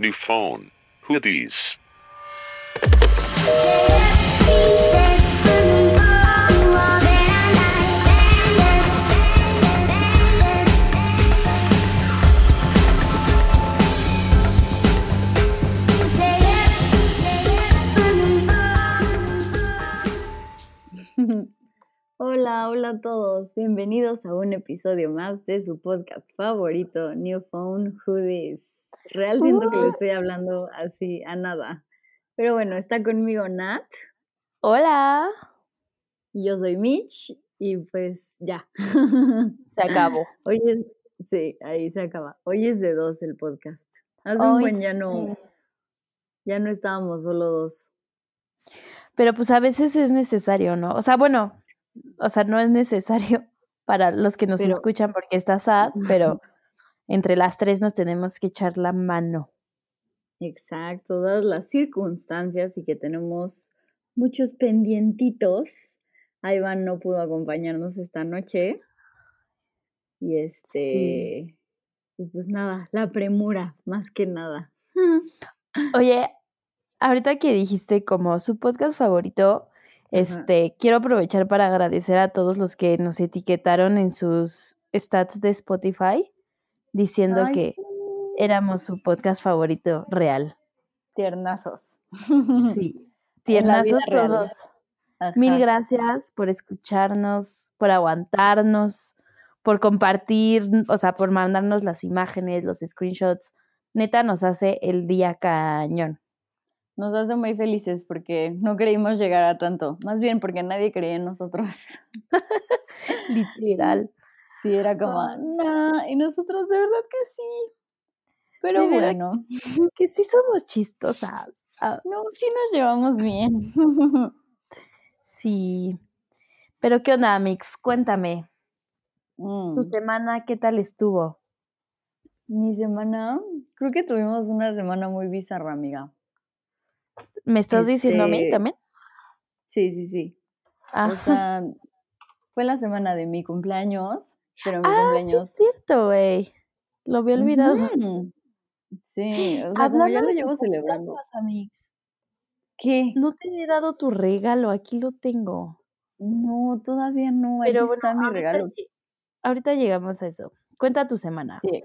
New phone. Who these? Hola, hola a todos. Bienvenidos a un episodio más de su podcast favorito, New Phone Hoodies. Real siento que le estoy hablando así a nada. Pero bueno, está conmigo Nat. Hola. Yo soy Mitch y pues ya. Se acabó. Hoy es, sí, ahí se acaba. Hoy es de dos el podcast. Hace un Ay, buen ya no, sí. ya no estábamos solo dos. Pero pues a veces es necesario, ¿no? O sea, bueno, o sea, no es necesario para los que nos Pero- escuchan porque está sad, pero entre las tres nos tenemos que echar la mano. Exacto, dadas las circunstancias y que tenemos muchos pendientitos. Iván no pudo acompañarnos esta noche. Y este, y pues nada, la premura, más que nada. Oye, ahorita que dijiste como su podcast favorito, este, quiero aprovechar para agradecer a todos los que nos etiquetaron en sus stats de Spotify diciendo Ay, que sí, éramos su podcast favorito real. tiernazos. Sí, tiernazos todos. Mil gracias por escucharnos, por aguantarnos, por compartir, o sea, por mandarnos las imágenes, los screenshots. Neta nos hace el día cañón. Nos hace muy felices porque no creímos llegar a tanto. Más bien porque nadie creía en nosotros. Literal. Sí, era como, no, y nosotros de verdad que sí. Pero De bueno, Que sí somos chistosas. Ah, no, sí nos llevamos bien. sí. Pero ¿qué onda, Mix? Cuéntame. Tu Mm, semana, ¿qué tal estuvo? Mi semana, creo que tuvimos una semana muy bizarra, amiga. ¿Me estás diciendo a mí Este, también? Sí, sí, sí. Ah, O sea, fue la semana de mi cumpleaños, pero mi ah sí cumpleaños... es cierto, güey. Lo había olvidado. Ujú. Sí, o sea, como ya lo llevo celebrando. ¿Qué? no te he dado tu regalo, aquí lo tengo. No, todavía no, Pero bueno, está mi ahorita, regalo. ahorita llegamos a eso. Cuenta tu semana. Sí.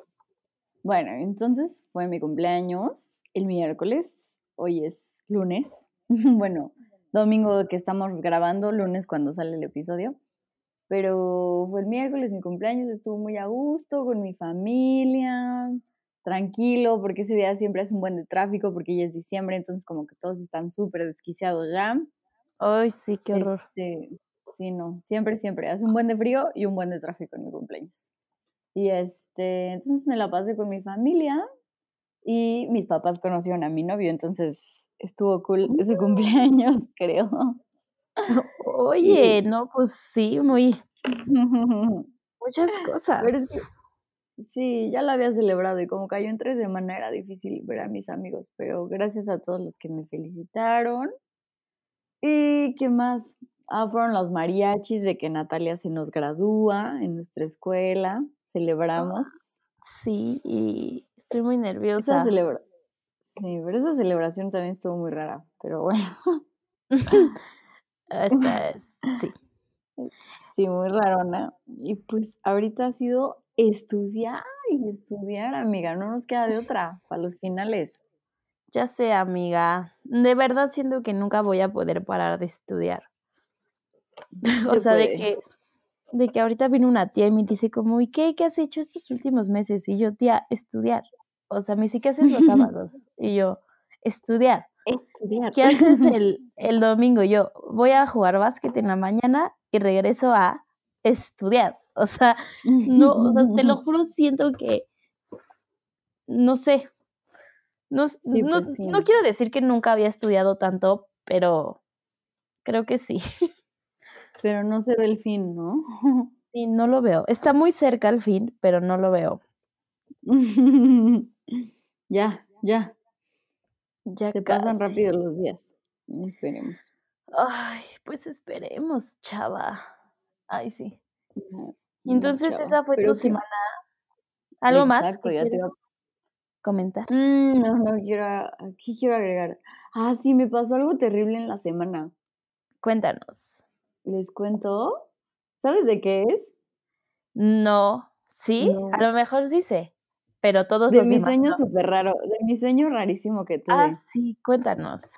Bueno, entonces fue mi cumpleaños el miércoles, hoy es lunes, bueno, domingo que estamos grabando, lunes cuando sale el episodio, pero fue el miércoles mi cumpleaños, estuvo muy a gusto con mi familia, tranquilo, porque ese día siempre es un buen de tráfico, porque ya es diciembre, entonces como que todos están súper desquiciados ya. Ay, sí, qué horror. Este, sí, no, siempre, siempre. Hace un buen de frío y un buen de tráfico en mi cumpleaños. Y este, entonces me la pasé con mi familia y mis papás conocieron a mi novio, entonces estuvo cool ese cumpleaños, creo. Oye, no, pues sí, muy, muchas cosas. sí, ya lo había celebrado y como cayó entre semana era difícil ver a mis amigos, pero gracias a todos los que me felicitaron. ¿Y qué más? Ah, fueron los mariachis de que Natalia se nos gradúa en nuestra escuela. Celebramos. Sí, y estoy muy Esa nerviosa. celebra sí, pero esa celebración también estuvo muy rara, pero bueno, Esta es- sí. sí, muy rarona. Y pues ahorita ha sido estudiar y estudiar, amiga, no nos queda de otra para los finales. Ya sé, amiga. De verdad siento que nunca voy a poder parar de estudiar. O se sea, de que, de que ahorita viene una tía y me dice como, ¿y qué? ¿Qué has hecho estos últimos meses? Y yo, tía, estudiar. O sea, me dice, ¿qué haces los sábados? Y yo, estudiar. Estudiar. ¿Qué haces el, el domingo? Yo, voy a jugar básquet en la mañana y regreso a estudiar. O sea, no, o sea, te lo juro, siento que, no sé, no, Sí, no, pues sí. no quiero decir que nunca había estudiado tanto, pero creo que sí. Pero no se ve el fin, ¿no? Sí, no lo veo. Está muy cerca al fin, pero no lo veo. ya, ya. Ya Se pasan rápido los días. Esperemos. Ay, pues esperemos, chava. Ay, sí. Entonces chava. esa fue Pero tu semana. ¿Algo más? Que ya te comentar? Mm, no, no quiero, ¿qué quiero agregar? Ah, sí, me pasó algo terrible en la semana. Cuéntanos. ¿Les cuento? ¿Sabes de qué es? No, sí, No. a lo mejor sí sé, pero todos De los mi demás sueño no. súper raro, de mi sueño rarísimo que tuve. Ah, sí, cuéntanos.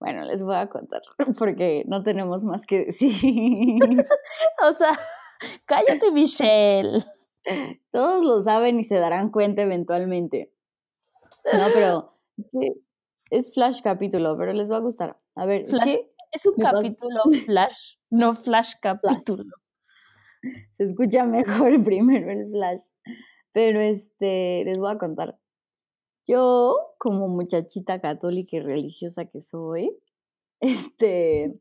Bueno, les voy a contar porque no tenemos más que decir. O sea, cállate, Michelle. Todos lo saben y se darán cuenta eventualmente. No, pero es flash capítulo, pero les va a gustar. A ver, Flash. es un capítulo flash, no flash capítulo. se escucha mejor primero el flash. Pero este, les voy a contar. Yo, como muchachita católica y religiosa que soy, este,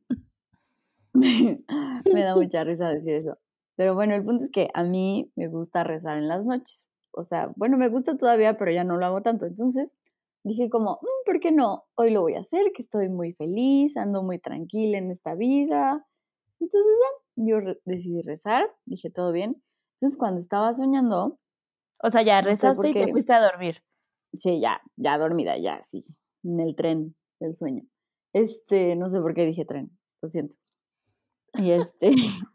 me da mucha risa decir eso. Pero bueno, el punto es que a mí me gusta rezar en las noches. O sea, bueno, me gusta todavía, pero ya no lo hago tanto. Entonces dije como, "Mm, ¿por qué no? Hoy lo voy a hacer, que estoy muy feliz, ando muy tranquila en esta vida. Entonces ya, yo re- decidí rezar, dije todo bien. Entonces cuando estaba soñando, O sea, ya No sé rezaste y te fuiste a dormir. sí, ya, ya dormida, ya, sí, en el tren del sueño. Este, no sé por qué dije tren, lo siento. Y este,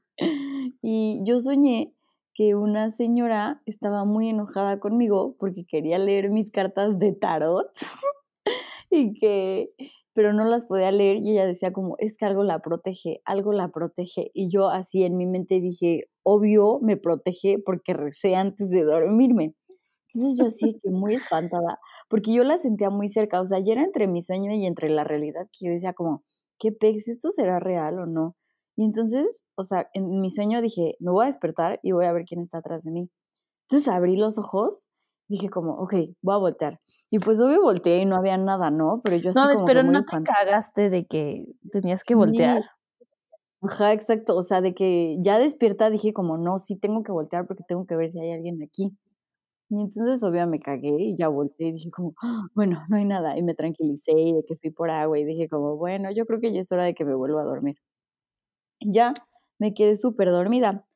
y yo soñé que una señora estaba muy enojada conmigo porque quería leer mis cartas de tarot y que, pero no las podía leer y ella decía como, es que algo la protege, algo la protege. Y yo así en mi mente dije, obvio me protege porque recé antes de dormirme. Entonces yo así que muy espantada, porque yo la sentía muy cerca, o sea, ya era entre mi sueño y entre la realidad que yo decía como, ¿qué pex? ¿Esto será real o no? Y entonces, o sea, en mi sueño dije, me voy a despertar y voy a ver quién está atrás de mí. Entonces abrí los ojos, dije como, ok, voy a voltear. Y pues obvio volteé y no había nada, ¿no? Pero yo así No, como pero que no te cagaste de que tenías que Sí. voltear. Ajá, exacto. O sea, de que ya despierta dije como, no, sí tengo que voltear porque tengo que ver si hay alguien aquí. Y entonces, obvio, me cagué y ya volteé y dije como, "Ah, bueno, no hay nada. Y me tranquilicé y de que fui por agua y dije como, bueno, yo creo que ya es hora de que me vuelva a dormir. Y ya me quedé súper dormida.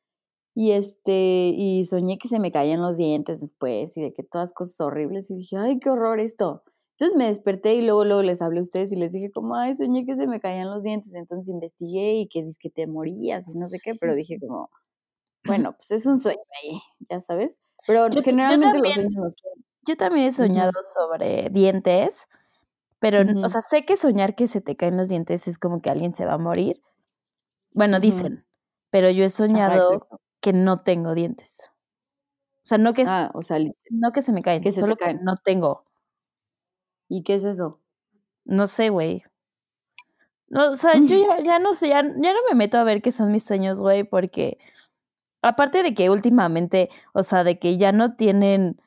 Y este, y soñé que se me caían los dientes después y de que todas cosas horribles. Y dije, ay, qué horror esto. Entonces me desperté y luego, luego les hablé a ustedes y les dije como, ay, soñé que se me caían los dientes. Entonces investigué y que que te morías y no sé qué, pero dije como, bueno, pues es un sueño ahí, ya sabes. Pero Yo- yo generalmente los también. los. Yo también he soñado sobre dientes, pero, n- o sea, sé que soñar que se te caen los dientes es como que alguien se va a morir. Bueno, dicen, pero yo he soñado. Que no tengo dientes. O sea, no que, Ah, o sea, li- no que se me caen, que se solo que caen. no tengo. ¿y qué es eso? No sé, güey. No, o sea, yo ya, ya no sé, ya, ya no me meto a ver qué son mis sueños, güey, porque aparte de que últimamente, o sea, de que ya no tienen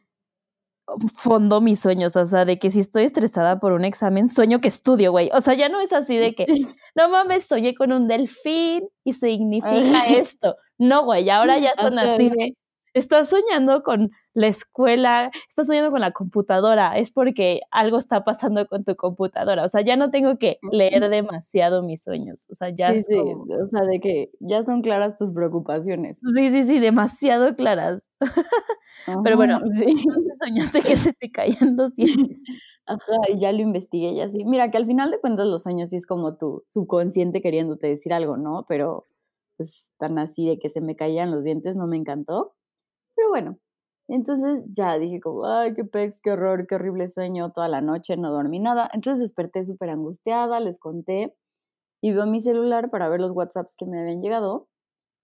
fondo mis sueños, o sea, de que si estoy estresada por un examen, sueño que estudio, güey. O sea, ya no es así de que, no mames, soñé con un delfín y significa esto. No, güey, ahora ya son así de, estás soñando con la escuela, estás soñando con la computadora, es porque algo está pasando con tu computadora. O sea, ya no tengo que leer demasiado mis sueños. O sea, ya Sí, es sí, como, o sea, de que ya son claras tus preocupaciones. sí, sí, sí, demasiado claras. Pero bueno, sí. soñaste que se te caían los dientes. Ajá, y ya lo investigué y así. Mira, que al final de cuentas los sueños sí es como tu subconsciente queriéndote decir algo, ¿no? Pero pues tan así de que se me caían los dientes no me encantó. Pero bueno, entonces ya dije como, ay, qué pex, qué horror, qué horrible sueño, toda la noche no dormí nada. Entonces desperté súper angustiada, les conté y veo mi celular para ver los WhatsApps que me habían llegado.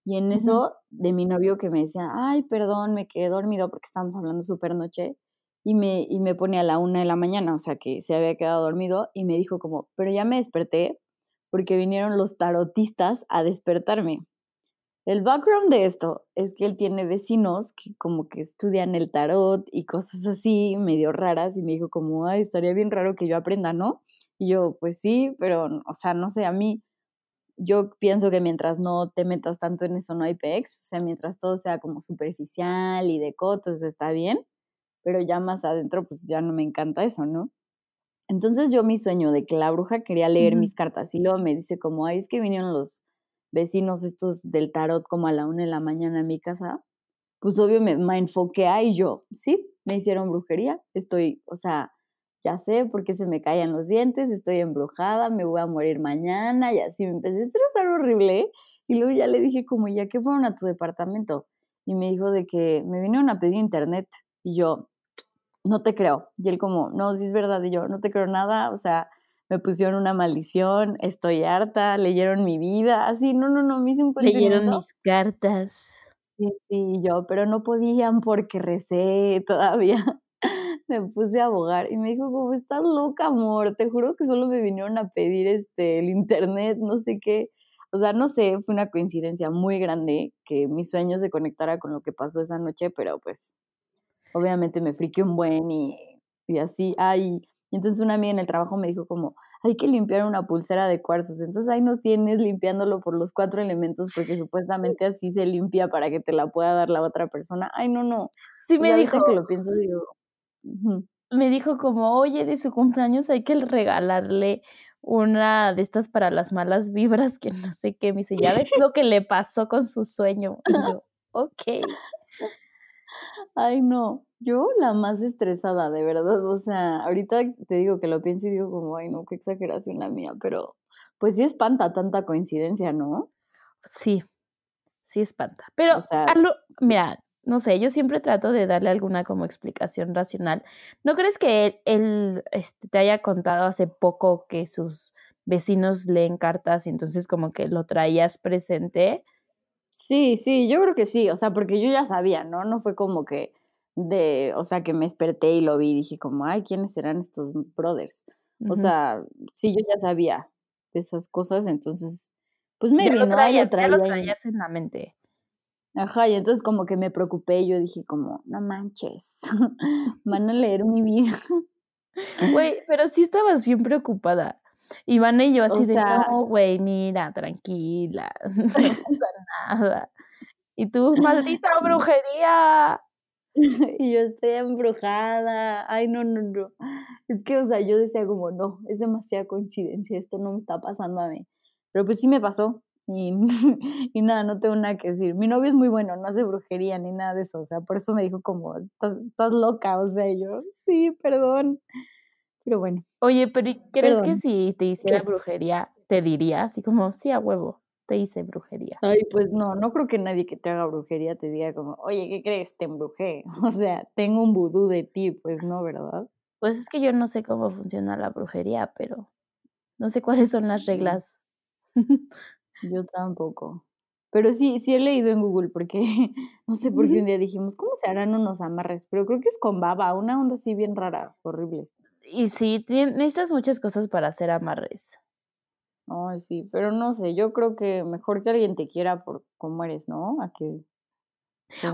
Y en eso, de mi novio que me decía, ay, perdón, me quedé dormido porque estábamos hablando súper noche. Y me, y me pone a la una de la mañana, o sea que se había quedado dormido. Y me dijo como, pero ya me desperté porque vinieron los tarotistas a despertarme. El background de esto es que él tiene vecinos que como que estudian el tarot y cosas así medio raras y me dijo como, ay, estaría bien raro que yo aprenda, ¿no? Y yo, pues sí, pero, o sea, no sé, a mí, yo pienso que mientras no te metas tanto en eso no hay pex, o sea, mientras todo sea como superficial y de cotos está bien, pero ya más adentro pues ya no me encanta eso, ¿no? Entonces yo mi sueño de que la bruja quería leer mis cartas y luego me dice como, ay, es que vinieron los vecinos estos del tarot como a la una de la mañana a mi casa, pues obvio me, me enfoqué ahí yo, sí, me hicieron brujería, estoy, o sea, ya sé por qué se me caían los dientes, estoy embrujada, me voy a morir mañana y así me empecé a estresar horrible. Y luego ya le dije como, ¿ya qué fueron a tu departamento? Y me dijo de que me vinieron a pedir internet y yo, no te creo. Y él como, no, sí es verdad. Y yo, no te creo nada, o sea, me pusieron una maldición, estoy harta, leyeron mi vida, así, no, no, no, me hice un Leyeron mis cartas. Sí, sí, yo, pero no podían porque recé todavía. me puse a abogar y me dijo, como estás loca, amor, te juro que solo me vinieron a pedir este el internet, no sé qué. O sea, no sé, fue una coincidencia muy grande que mi sueño se conectara con lo que pasó esa noche, pero pues obviamente me friqué un buen y, y así. Ay, y entonces una amiga en el trabajo me dijo como, hay que limpiar una pulsera de cuarzos. Entonces ahí nos tienes limpiándolo por los cuatro elementos porque supuestamente así se limpia para que te la pueda dar la otra persona. Ay, no, no. Sí me dijo. que lo pienso, digo, Me dijo como, oye, de su cumpleaños hay que regalarle una de estas para las malas vibras, que no sé qué, me dice, ya ves lo que le pasó con su sueño. Y yo, ok. Ay, no, yo la más estresada, de verdad, o sea, ahorita te digo que lo pienso y digo como, ay, no, qué exageración la mía, pero pues sí espanta tanta coincidencia, ¿no? Sí, sí espanta. Pero, mira, no sé, yo siempre trato de darle alguna como explicación racional. ¿No crees que él, este, te haya contado hace poco que sus vecinos leen cartas y entonces como que lo traías presente? Sí, sí, yo creo que sí, o sea, porque yo ya sabía, ¿no? No fue como que de, o sea, que me desperté y lo vi y dije como, ay, ¿quiénes serán estos brothers? O sea, sí, yo ya sabía de esas cosas, entonces, pues me vino, traía, ya lo traías en la mente. Ajá, y entonces como que me preocupé y yo dije como, no manches, van a leer mi vida. Güey, pero sí estabas bien preocupada. Iván y yo así de, no, güey, mira, tranquila, no pasa nada. Y tú, maldita brujería. y yo estoy embrujada. Ay, no, no, no. Es que, o sea, yo decía como, no, es demasiada coincidencia, esto no me está pasando a mí. Pero pues sí me pasó. Y, y nada, no tengo nada que decir. Mi novio es muy bueno, no hace brujería ni nada de eso. O sea, por eso me dijo como, estás, estás loca. O sea, yo, sí, perdón. Pero bueno. Oye, pero ¿crees que si te hiciera brujería, te diría así como, sí, a huevo, te hice brujería? Ay, pues no, no creo que nadie que te haga brujería te diga como, oye, ¿qué crees? Te embrujé. O sea, tengo un vudú de ti, pues no, ¿verdad? Pues es que yo no sé cómo funciona la brujería, pero no sé cuáles son las reglas. Yo tampoco. Pero sí, sí he leído en Google porque no sé por qué un día dijimos, ¿cómo se harán unos amarres? Pero creo que es con baba, una onda así bien rara, horrible. Y sí, necesitas muchas cosas para hacer amarres. Ay, sí, pero no sé, yo creo que mejor que alguien te quiera por cómo eres, ¿no? A que.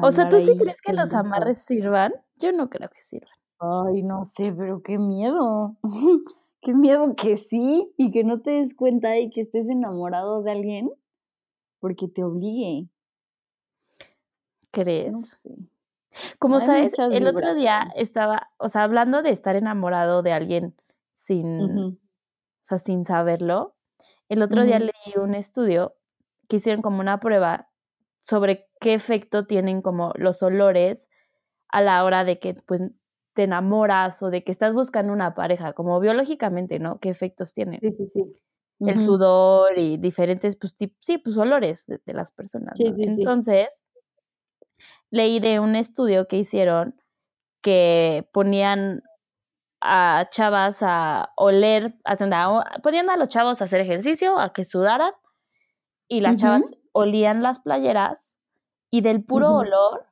O sea, ¿tú sí crees que los amarres sirvan? Yo no creo que sirvan. Ay, no sé, pero qué miedo. qué miedo que sí y que no te des cuenta y que estés enamorado de alguien porque te obligue. ¿Crees? No sé. Como sabes, el otro día estaba, o sea, hablando de estar enamorado de alguien sin, o sea, sin saberlo, el otro día leí un estudio que hicieron como una prueba sobre qué efecto tienen como los olores a la hora de que pues te enamoras o de que estás buscando una pareja, como biológicamente, ¿no? ¿Qué efectos tienen? Sí, sí, sí. El sudor y diferentes, pues, sí, pues olores de, las personas. Sí, sí, Entonces, leí de un estudio que hicieron que ponían a chavas a oler, a, ponían a los chavos a hacer ejercicio, a que sudaran, y las chavas olían las playeras y del puro olor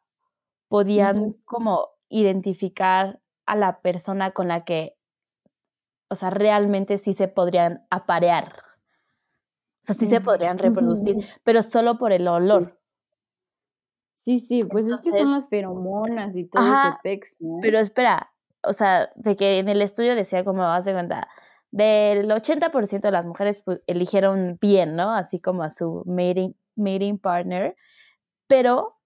podían como identificar a la persona con la que, o sea, realmente sí se podrían aparear. O sea, sí se podrían reproducir, pero solo por el olor. Sí, sí, pues es que son las feromonas y todo ese pex, ¿no? Pero espera, o sea, de que en el estudio decía como a cuenta, del 80% de las mujeres pues, eligieron bien, ¿no? Así como a su mating, mating partner, pero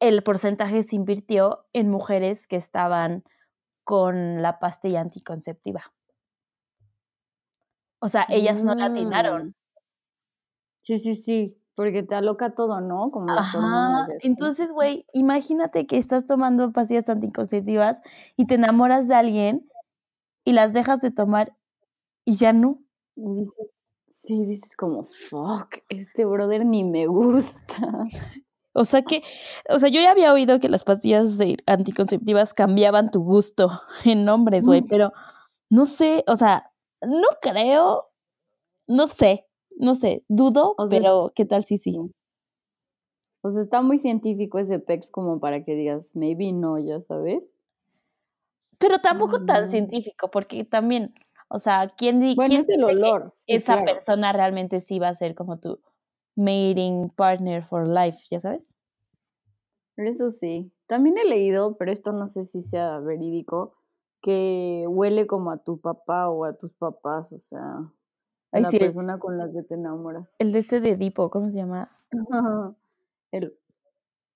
el porcentaje se invirtió en mujeres que estaban con la pastilla anticonceptiva. O sea, ellas no la atinaron. Sí, sí, sí. Porque te aloca todo, ¿no? Como las hormonas. Ajá. Entonces, güey, imagínate que estás tomando pastillas anticonceptivas y te enamoras de alguien y las dejas de tomar y ya no. Y dices, sí, dices como, fuck, este brother ni me gusta. O sea que, o sea, yo ya había oído que las pastillas de anticonceptivas cambiaban tu gusto en hombres, güey, Mm. pero no sé, o sea, no creo, no sé, no sé, dudo, O sea, pero ¿qué tal si sí? sí. O sea, está muy científico ese pex como para que digas, maybe no, ya sabes. Pero tampoco tan no. científico, porque también, o sea, ¿quién, Bueno, quién es el olor. Sí, esa claro. persona realmente sí va a ser como tu mating partner for life, ya sabes? Eso sí. También he leído, pero esto no sé si sea verídico, que huele como a tu papá o a tus papás, o sea, Ay, la sí, el, persona con la que te enamoras. el de este de Edipo, ¿cómo se llama? El,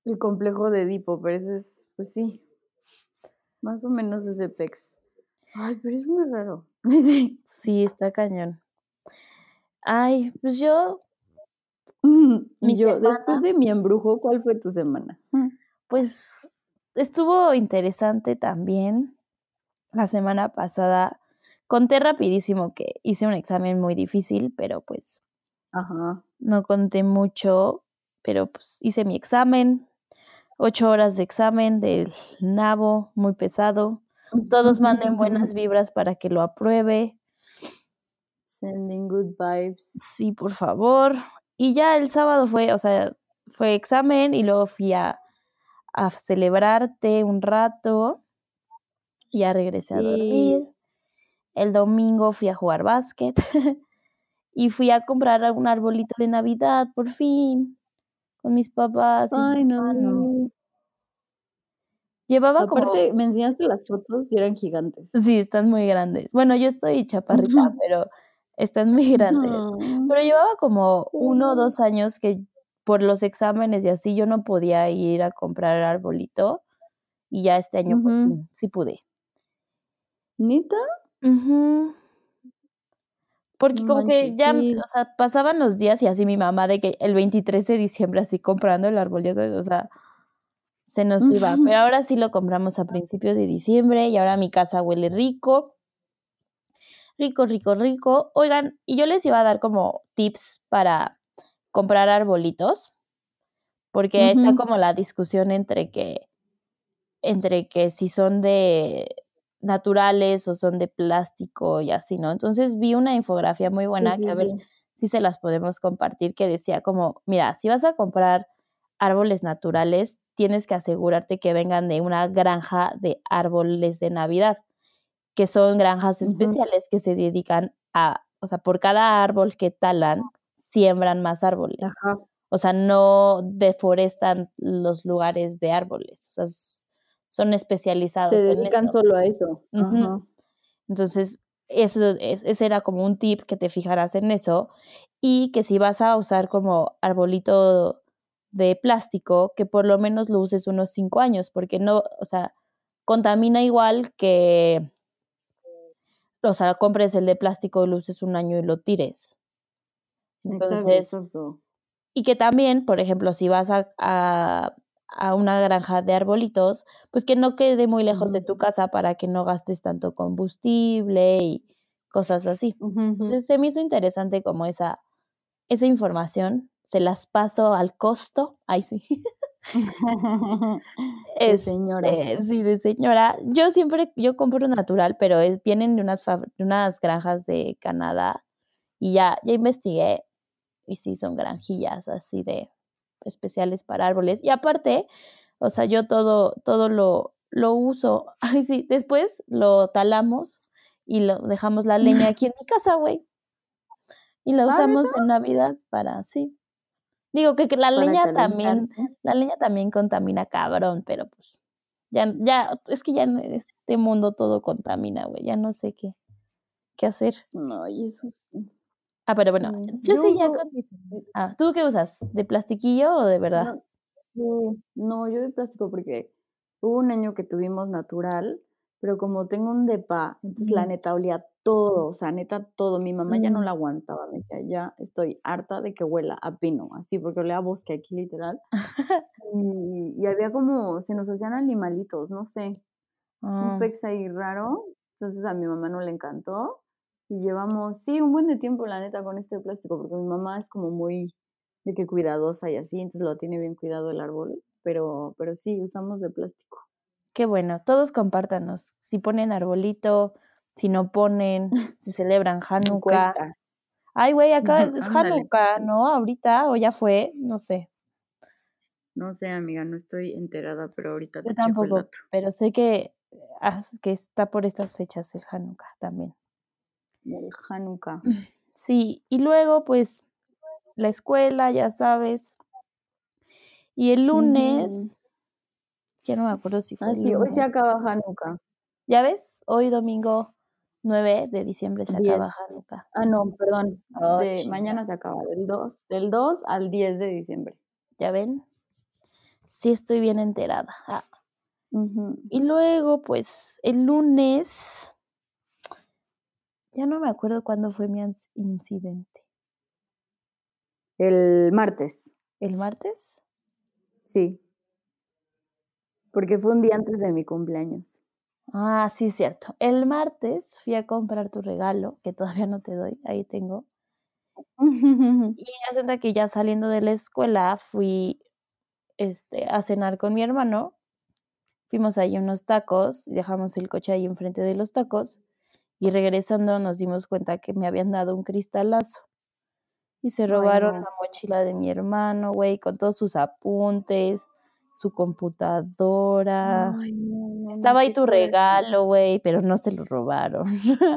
el complejo de Edipo, pero ese es, pues sí, más o menos ese pex. Ay, pero es muy raro. Sí. Está cañón. Ay, pues yo, Y mi yo, semana, después de mi embrujo, ¿cuál fue tu semana? pues estuvo interesante también. La semana pasada conté rapidísimo que hice un examen muy difícil, pero pues Ajá. no conté mucho, pero pues hice mi examen, ocho horas de examen del nabo, muy pesado. Todos manden buenas vibras para que lo apruebe. Sending good vibes. Sí, por favor. Y ya el sábado fue, o sea, fue examen y luego fui a, a celebrarte un rato. y Ya regresé a dormir. El domingo fui a jugar básquet y fui a comprar un arbolito de Navidad, por fin, con mis papás Ay, hermano. no. Llevaba como, Aparte, me enseñaste las fotos y eran gigantes. sí, están muy grandes. Bueno, yo estoy chaparrita, pero están muy grandes. Pero llevaba como uno o dos años que por los exámenes y así yo no podía ir a comprar el arbolito y ya este año sí pude. ¿Neta? Ujú. Porque No como que manches, ya, sí. o sea, pasaban los días y así mi mamá de que el 23 de diciembre así comprando el árbol, ya sabes, o sea, se nos iba. Pero ahora sí lo compramos a principios de diciembre y ahora mi casa huele rico. Rico, rico, rico. Oigan, y yo les iba a dar como tips para comprar arbolitos, porque está Ujú. como la discusión entre que, entre que si son de naturales o son de plástico y así, ¿no? Entonces vi una infografía muy Sí, buena que sí, a ver sí. si se las podemos compartir, que decía como, mira, si vas a comprar árboles naturales, tienes que asegurarte que vengan de una granja de árboles de Navidad, que son granjas especiales que se dedican a, o sea, por cada árbol que talan, siembran más árboles. Ajá. O sea, no deforestan los lugares de árboles. O sea, son Se especializados en dedican eso. solo a eso. Ajá. Entonces, eso es- ese era como un tip que te fijaras en eso y que si vas a usar como arbolito de plástico, que por lo menos lo uses unos cinco años, porque no, o sea, contamina igual que, o sea, compres el de plástico y lo uses un año y lo tires. Exacto, Entonces, exacto. y que también, por ejemplo, si vas a, a, a una granja de arbolitos, pues que no quede muy lejos de tu casa para que no gastes tanto combustible y cosas así. Entonces se me hizo interesante como esa, esa información. Se las paso al costo. Ay, sí. De señora. Este, sí, de señora. Yo siempre, yo compro natural, pero es, vienen de unas, de unas granjas de Canadá y ya, ya investigué y sí son granjillas así de especiales para árboles. Y aparte, o sea, yo todo, todo lo, lo uso. Ay, sí, después lo talamos y lo dejamos la leña aquí en mi casa, güey. Y la ¿Ah, usamos en Navidad para, sí. Digo que, que la Para leña también, la leña también contamina cabrón, pero pues ya, ya, es que ya en este mundo todo contamina, güey. Ya no sé qué, qué hacer. No, y eso sí. Ah, pero bueno, Sí. yo Yo seguía con Ah, ¿tú qué usas? ¿De plastiquillo o de verdad? No, sí, no, yo de plástico porque hubo un año que tuvimos natural, pero como tengo un depa, entonces la neta olía todo, o sea, neta, todo. Mi mamá ya no Mm. la aguantaba, me decía, ya estoy harta de que huela a pino, así, porque olía a bosque aquí literal. Y, y había como, se nos hacían animalitos, no sé, un Ah, pex ahí raro. Entonces a mi mamá no le encantó. Y llevamos, sí, un buen de tiempo, la neta, con este plástico, porque mi mamá es como muy de que cuidadosa y así, entonces lo tiene bien cuidado el árbol. Pero, pero sí, usamos de plástico. qué bueno. Todos compártanos. Si ponen arbolito, si no ponen, si celebran Hanukkah. Ay, güey, acá es. Hanukkah, ¿no? Ahorita, o ya fue, no sé. No sé, amiga, no estoy enterada, pero ahorita Yo te tampoco, pero sé que, as- que está por estas fechas el Hanukkah también. El Hanukkah. Sí, y luego, pues, la escuela, ya sabes. Y el Ujú. lunes, ya no me acuerdo si fue Ah, el sí, hoy se acaba Hanukkah. ¿Ya ves? Hoy domingo 9 de diciembre se 10. acaba Hanukkah. Ah, no, perdón. Oh, De mañana se acaba, del 2, del 2 al 10 de diciembre. ¿Ya ven? Sí estoy bien enterada. Ah. Y luego, pues, el lunes, ya no me acuerdo cuándo fue mi incidente. El martes, ¿El martes? sí. Porque fue un día antes de mi cumpleaños. Ah, sí, cierto. El martes fui a comprar tu regalo, que todavía no te doy, ahí tengo. Y hacen que ya saliendo de la escuela fui este, a cenar con mi hermano. Fuimos ahí unos tacos, y dejamos el coche ahí enfrente de los tacos y regresando nos dimos cuenta que me habían dado un cristalazo. Y se robaron la mochila de mi hermano, güey, con todos sus apuntes, su computadora. Ay, no, no, no, Estaba ahí tu regalo, güey, pero no se lo robaron.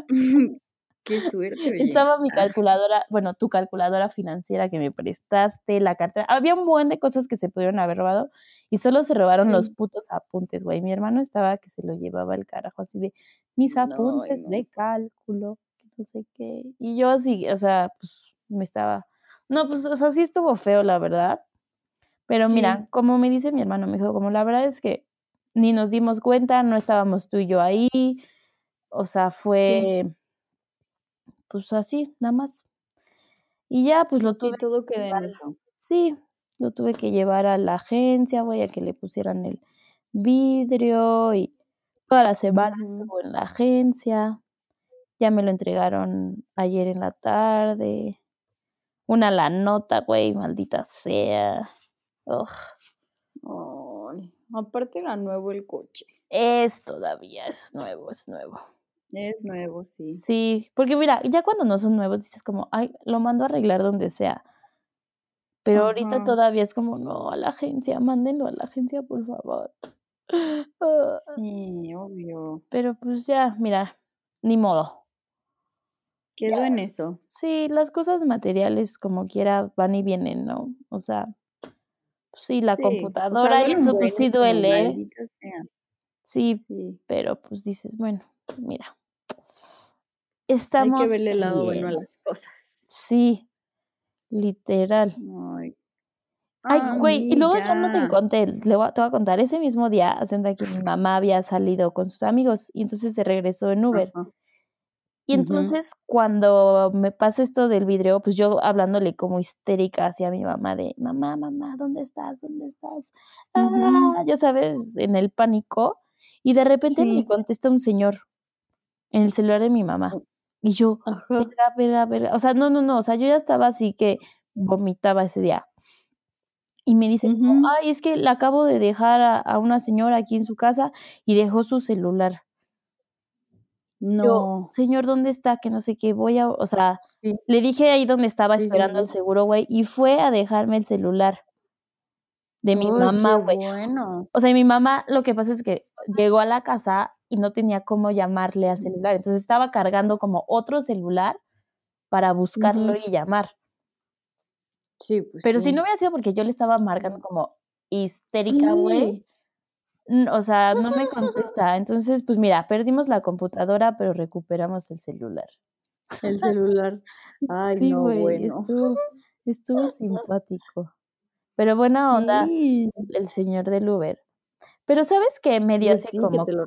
Qué suerte. Estaba mi Ah, calculadora, bueno, tu calculadora financiera que me prestaste, la cartera. Había un buen de cosas que se pudieron haber robado y solo se robaron los putos apuntes, güey. Mi hermano estaba que se lo llevaba el carajo, así de mis apuntes no. de cálculo, que no sé qué. Y yo así, o sea, pues me estaba. No, pues, o sea, sí estuvo feo, la verdad. Pero mira, como me dice mi hermano, me dijo, como la verdad es que ni nos dimos cuenta, no estábamos tú y yo ahí. O sea, sí. fue pues así, nada más. Y ya, pues lo Sí, tuve que todo queda en eso. sí, lo tuve que llevar a la agencia, güey, a que le pusieran el vidrio y toda la semana estuvo en la agencia. Ya me lo entregaron ayer en la tarde. Una la nota, güey, maldita sea. Ay, aparte era nuevo el coche. es todavía, es nuevo, es nuevo. Es nuevo, sí. Sí, porque mira, ya cuando no son nuevos dices como, ay, lo mando a arreglar donde sea. Pero ahorita todavía es como, no, a la agencia, mándenlo a la agencia, por favor. Ah, Sí, obvio. Pero pues ya, mira, ni modo. Ya, Quedó en eso. sí, las cosas materiales como quiera van y vienen, ¿no? O sea, pues sí, la Sí, o sea, computadora y eso pues sí duele, sea. sí, Sí, pero pues dices, bueno, mira, hay que estamos verle el lado bueno a las cosas. Sí, literal. Ay, Ay, güey, y luego ya no te conté, le voy a, te voy a contar, ese mismo día, hacen de que mi mamá había salido con sus amigos y entonces se regresó en Uber. Y entonces cuando me pasa esto del vidrio, pues yo hablándole como histérica hacia mi mamá de, mamá, mamá, ¿dónde estás? ¿Dónde estás? Ah, ya sabes, en el pánico. Y de repente me contesta un señor en el celular de mi mamá. Y yo, Ajá. verga, verga, verga. O sea, no, no, no, o sea, yo ya estaba así que vomitaba ese día. Y me dice, ay, es que la acabo de dejar a, a una señora aquí en su casa y dejó su celular. Yo, No. señor, ¿dónde está? Que no sé qué, voy a, o sea, Sí, le dije ahí donde estaba sí, sí, esperando el seguro, güey, y fue a dejarme el celular de mi mamá, güey. bueno. O sea, mi mamá, lo que pasa es que llegó a la casa y no tenía cómo llamarle al celular, entonces estaba cargando como otro celular para buscarlo y llamar. Sí, pues Pero si no hubiera sido porque yo le estaba marcando como histérica, güey, Sí. o sea, no me contesta. Entonces, pues mira, perdimos la computadora, pero recuperamos el celular. El celular. Ay, Sí, no, güey, bueno. estuvo, estuvo simpático. Pero buena onda Sí. el señor del Uber. Pero ¿sabes qué? Me dio así sí, que como te lo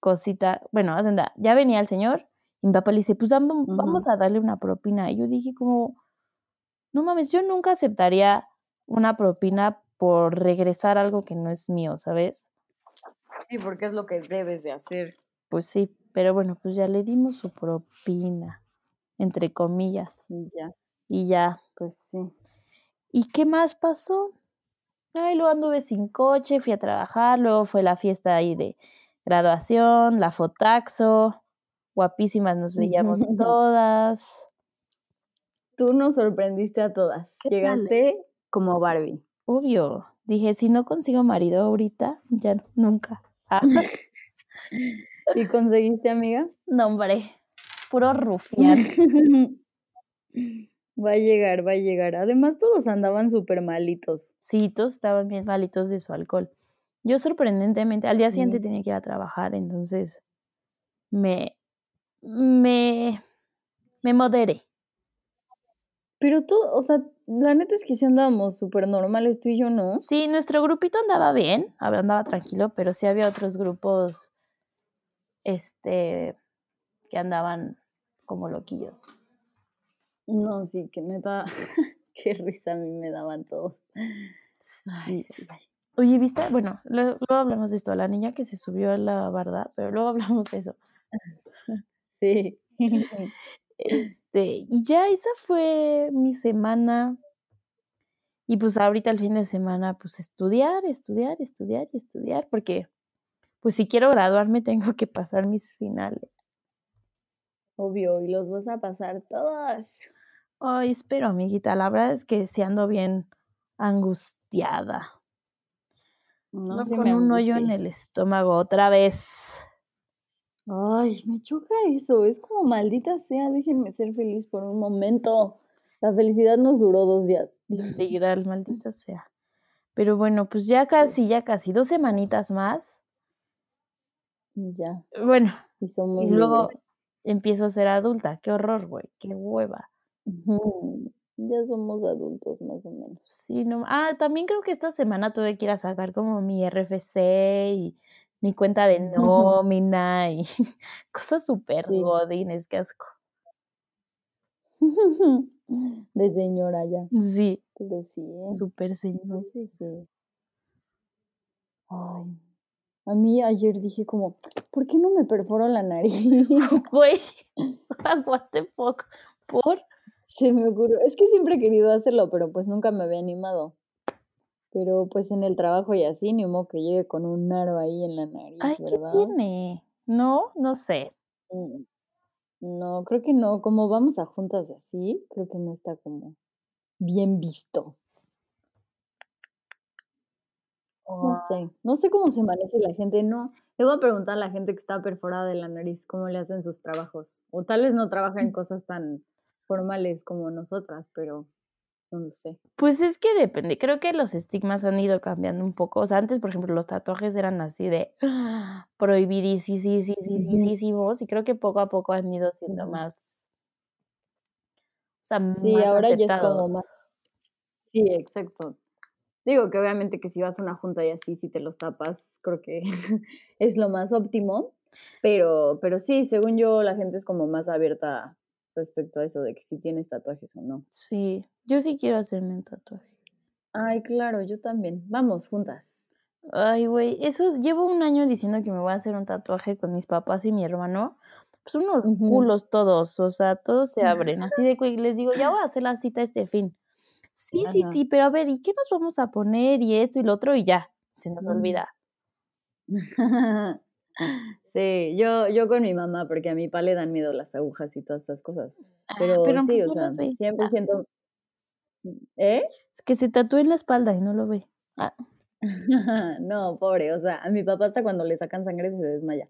cosita, bueno, ya venía el señor Y mi papá le dice, pues vam- vamos a darle una propina. Y yo dije como, no mames, yo nunca aceptaría una propina por regresar algo que no es mío, ¿sabes? Sí, porque es lo que debes de hacer. Pues sí, pero bueno, pues ya le dimos su propina, entre comillas, Y ya, y ya. pues sí. ¿Y qué más pasó? Ay, luego anduve sin coche, fui a trabajar, luego fue la fiesta ahí de graduación, la fotaxo, guapísimas nos veíamos todas. Tú nos sorprendiste a todas. Llegaste como Barbie. Obvio, dije, si no consigo marido ahorita, ya no- nunca. Ah, ¿Y conseguiste, amiga? no, hombre, puro rufián. Va a llegar, va a llegar. Además, todos andaban súper malitos. Sí, todos estaban bien malitos de su alcohol. Yo sorprendentemente, al día siguiente tenía que ir a trabajar, entonces me, me, me moderé. Pero tú, o sea, la neta es que sí andábamos súper normales tú y yo, ¿no? Sí, nuestro grupito andaba bien, andaba tranquilo, pero sí había otros grupos, este, que andaban como loquillos. No, sí, que neta, qué risa a mí me daban todos. Sí. Ay, ay. Oye, ¿viste? Bueno, luego hablamos de esto, la niña que se subió a la barda, pero luego hablamos de eso. Sí. Este, y ya esa fue mi semana. Y pues ahorita el fin de semana, pues estudiar, estudiar, estudiar y estudiar, porque pues si quiero graduarme tengo que pasar mis finales. Obvio, y los vas a pasar todos. Ay, espero, amiguita, la verdad es que sí ando bien angustiada. No No se con un hoyo en el estómago otra vez. Ay, me choca eso. Es como maldita sea, déjenme ser feliz por un momento. La felicidad nos duró dos días. Literal, maldita sea. Pero bueno, pues ya casi, ya casi, dos semanitas más. Ya, Bueno, y somos y luego empiezo a ser adulta. Qué horror, güey, qué hueva. Ujú, Ya somos adultos, más o menos. Sí, no. Ah, también creo que esta semana tuve que ir a sacar como mi RFC y mi cuenta de nómina y cosas súper Sí. godines, qué asco. De señora ya. Sí, Pero sí. No sé si. Ay. A mí ayer dije como, ¿por qué no me perforo la nariz? Güey, what the fuck. ¿Por? Se me ocurrió. Es que siempre he querido hacerlo, pero pues nunca me había animado. Pero pues en el trabajo y así, ni modo que llegue con un aro ahí en la nariz, Ay, ¿qué ¿verdad? tiene? No, no sé. Mm, No, creo que no. Como vamos a juntas así, creo que no está como bien visto. No sé, no sé cómo se maneja la gente, no. Le voy a preguntar a la gente que está perforada de la nariz cómo le hacen sus trabajos. O tal vez no trabaja en cosas tan formales como nosotras, pero no lo sé. Pues es que depende, creo que los estigmas han ido cambiando un poco. O sea, antes, por ejemplo, los tatuajes eran así de ¡ah! prohibidísimos y creo que poco a poco han ido siendo más, o sea, Sí, más ahora ya es como más. Sí, exacto. Digo que obviamente que si vas a una junta y así, si te los tapas, creo que es lo más óptimo. Pero, pero sí, según yo, la gente es como más abierta respecto a eso de que si tienes tatuajes o no. Sí, yo sí quiero hacerme un tatuaje. Ay, claro, yo también. Vamos, juntas. Ay, güey, eso llevo un año diciendo que me voy a hacer un tatuaje con mis papás y mi hermano. Pues unos culos todos, o sea, todos se abren. Así de que les digo, ya voy a hacer la cita este fin. Sí, sí, Ajá. sí, pero a ver, ¿y qué nos vamos a poner? Y esto y lo otro, y ya, se nos olvida. Sí, yo, yo con mi mamá, porque a mi papá le dan miedo las agujas y todas estas cosas. Ah, Pero sí, o sea, las ve. 100%. ¿Eh? Es que se tatúe en la espalda y no lo ve. Ah, No, pobre, o sea, a mi papá hasta cuando le sacan sangre se desmaya.